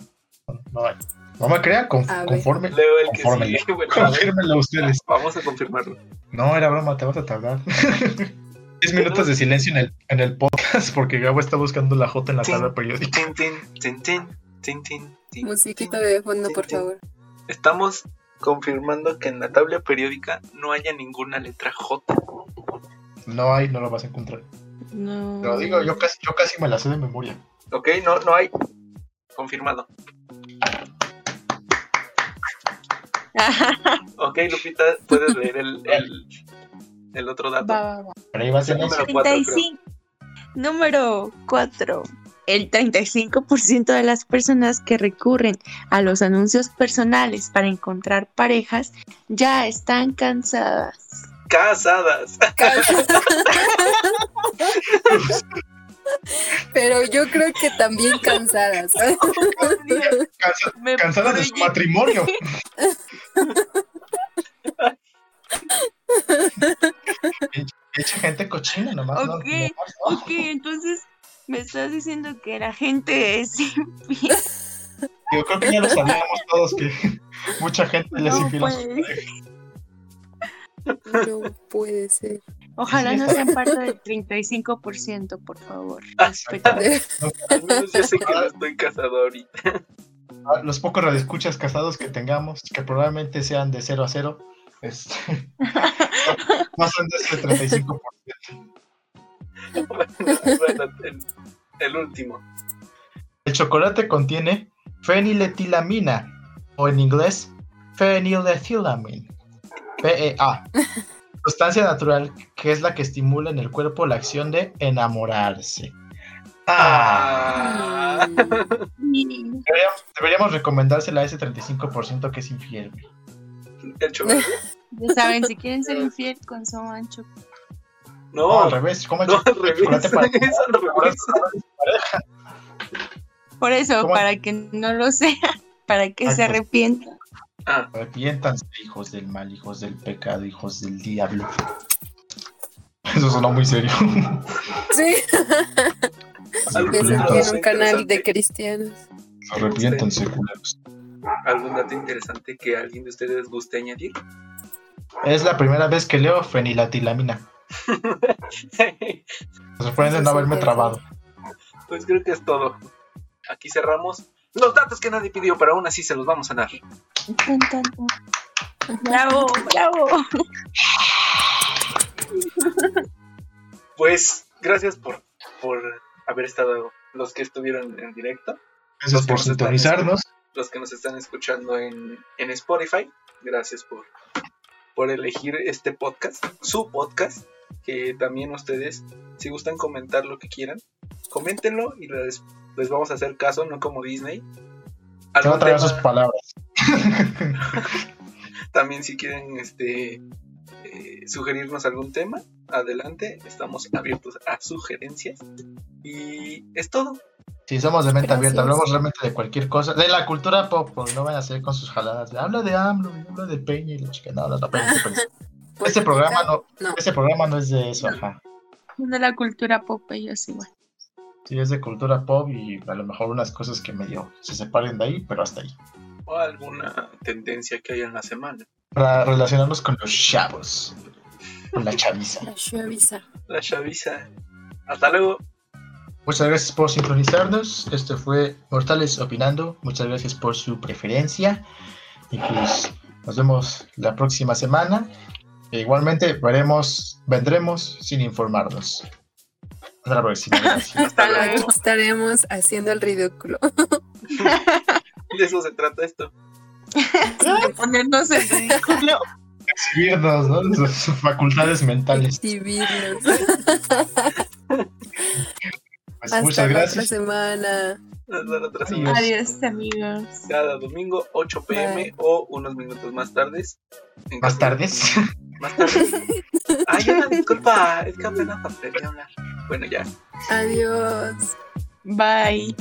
Speaker 1: No, hay. No me crean, con, conforme,
Speaker 2: Leo el que. Bueno, a ver,
Speaker 1: confírmenlo ustedes.
Speaker 2: vamos a confirmarlo.
Speaker 1: No, era broma, te vas a tardar. 10 minutos de silencio en el, en el podcast porque Gabo está buscando la J en la tabla periódica.
Speaker 2: Tin, tin, tin, tin, tin, tin, tin,
Speaker 3: Musiquita de fondo, por
Speaker 2: tin.
Speaker 3: favor.
Speaker 2: Estamos confirmando que en la tabla periódica no haya ninguna letra J.
Speaker 1: No hay, no lo vas a encontrar.
Speaker 4: No.
Speaker 1: Te lo digo, yo casi, yo casi me la sé de memoria.
Speaker 2: ¿Ok? No, no hay. Confirmado. Ok, Lupita, puedes leer el, el, el otro dato.
Speaker 4: Va, va, va.
Speaker 1: Pero ahí va a ser
Speaker 2: Número
Speaker 1: ese.
Speaker 2: cuatro, creo.
Speaker 4: 35. Número 4. El 35% de las personas que recurren a los anuncios personales para encontrar parejas ya están cansadas.
Speaker 2: Casadas.
Speaker 3: Pero yo creo que también cansadas.
Speaker 1: Cansa-
Speaker 4: Me
Speaker 1: cansada de su matrimonio. Echa gente cochina nomás. no-
Speaker 4: Ok,
Speaker 1: no.
Speaker 4: Ok, entonces me estás diciendo que la gente es infiel.
Speaker 1: Yo creo que ya lo sabíamos todos que mucha gente les
Speaker 4: No, pues.
Speaker 1: parejas.
Speaker 3: No puede ser.
Speaker 4: Ojalá no sean parte del 35%, por favor.
Speaker 2: Yo sé que no estoy casado ahorita.
Speaker 1: Ah, Los pocos radioescuchas casados que tengamos, que probablemente sean de 0 a 0, este, de ese 35%.
Speaker 2: Bueno, el, el último.
Speaker 1: El chocolate contiene feniletilamina, o en inglés, phenyletilamine, PEA, sustancia natural que es la que estimula en el cuerpo la acción de enamorarse. Ah,
Speaker 2: Ah.
Speaker 1: Deberíamos, deberíamos recomendársela a ese 35% que es infiel. Güey.
Speaker 2: El chocolate.
Speaker 4: Ya saben, si quieren ser infiel, consuman chocolate.
Speaker 1: No,
Speaker 2: No,
Speaker 1: al revés, coma
Speaker 2: no, al
Speaker 1: chocolate
Speaker 2: revés.
Speaker 1: para-
Speaker 2: Es al revés.
Speaker 4: Por eso,
Speaker 1: ¿Cómo?
Speaker 4: para que no lo sea, para que se
Speaker 1: Exacto.
Speaker 4: arrepientan.
Speaker 2: Ah,
Speaker 1: Arrepiéntanse, hijos del mal, hijos del pecado, hijos del diablo. Eso sonó muy serio.
Speaker 3: Sí,
Speaker 2: dato
Speaker 3: en un canal de cristianos.
Speaker 1: Arrepiéntanse, culeros.
Speaker 2: ¿Algún dato interesante que alguien de ustedes guste añadir?
Speaker 1: Es la primera vez que leo feniletilamina. Me sorprende no haberme trabado.
Speaker 2: Pues creo que es todo. Aquí cerramos los datos que nadie pidió, pero aún así se los vamos a dar.
Speaker 4: Bravo, bravo.
Speaker 2: Pues gracias por, por haber estado los que estuvieron en directo,
Speaker 1: Gracias por sintonizarnos.
Speaker 2: Los que nos están escuchando en, en Spotify. Gracias por, por elegir este podcast, su podcast, que también ustedes, si gustan comentar lo que quieran, coméntenlo y les, les vamos a hacer caso, no como Disney.
Speaker 1: Se va a traer sus palabras.
Speaker 2: También si quieren este eh, sugerirnos algún tema, adelante, estamos abiertos a sugerencias. Y es todo.
Speaker 1: Si somos de mente
Speaker 3: Gracias.
Speaker 1: abierta, hablamos realmente de cualquier cosa. De la cultura pop, pues, no van a seguir con sus jaladas. Habla de AMLO, habla de Peña y la chica. No, no, no, espérense, espérense. Este programa no,
Speaker 3: No.
Speaker 1: este programa no es de eso, ajá.
Speaker 4: De la cultura pop, ellos igual.
Speaker 1: Sí, es de cultura pop y a lo mejor unas cosas que medio se separen de ahí, pero hasta ahí.
Speaker 2: O alguna tendencia que haya en la semana.
Speaker 1: Para relacionarnos con los chavos. Con la chaviza.
Speaker 3: La chaviza.
Speaker 2: La chaviza. Hasta luego.
Speaker 1: Muchas gracias por sintonizarnos. Esto fue Mortales Opinando. Muchas gracias por su preferencia. Y pues nos vemos la próxima semana. E igualmente veremos, vendremos sin informarnos. Hasta la próxima.
Speaker 2: Hasta luego.
Speaker 3: estaremos haciendo el ridículo.
Speaker 2: De eso se trata esto.
Speaker 4: De ponernos en ridículo.
Speaker 1: Exhibirnos, ¿no? Sus, sus facultades mentales.
Speaker 3: Exhibirnos.
Speaker 1: Pues, muchas gracias.
Speaker 3: La otra semana.
Speaker 2: La otra semana.
Speaker 4: Adiós. Amigos.
Speaker 2: Cada domingo, 8 pm
Speaker 3: Bye.
Speaker 2: o unos minutos más tardes.
Speaker 1: ¿Más tardes?
Speaker 2: Más tardes. Ay, una disculpa, es que apenas aprendí a hablar. Bueno, ya.
Speaker 3: Adiós.
Speaker 4: Bye.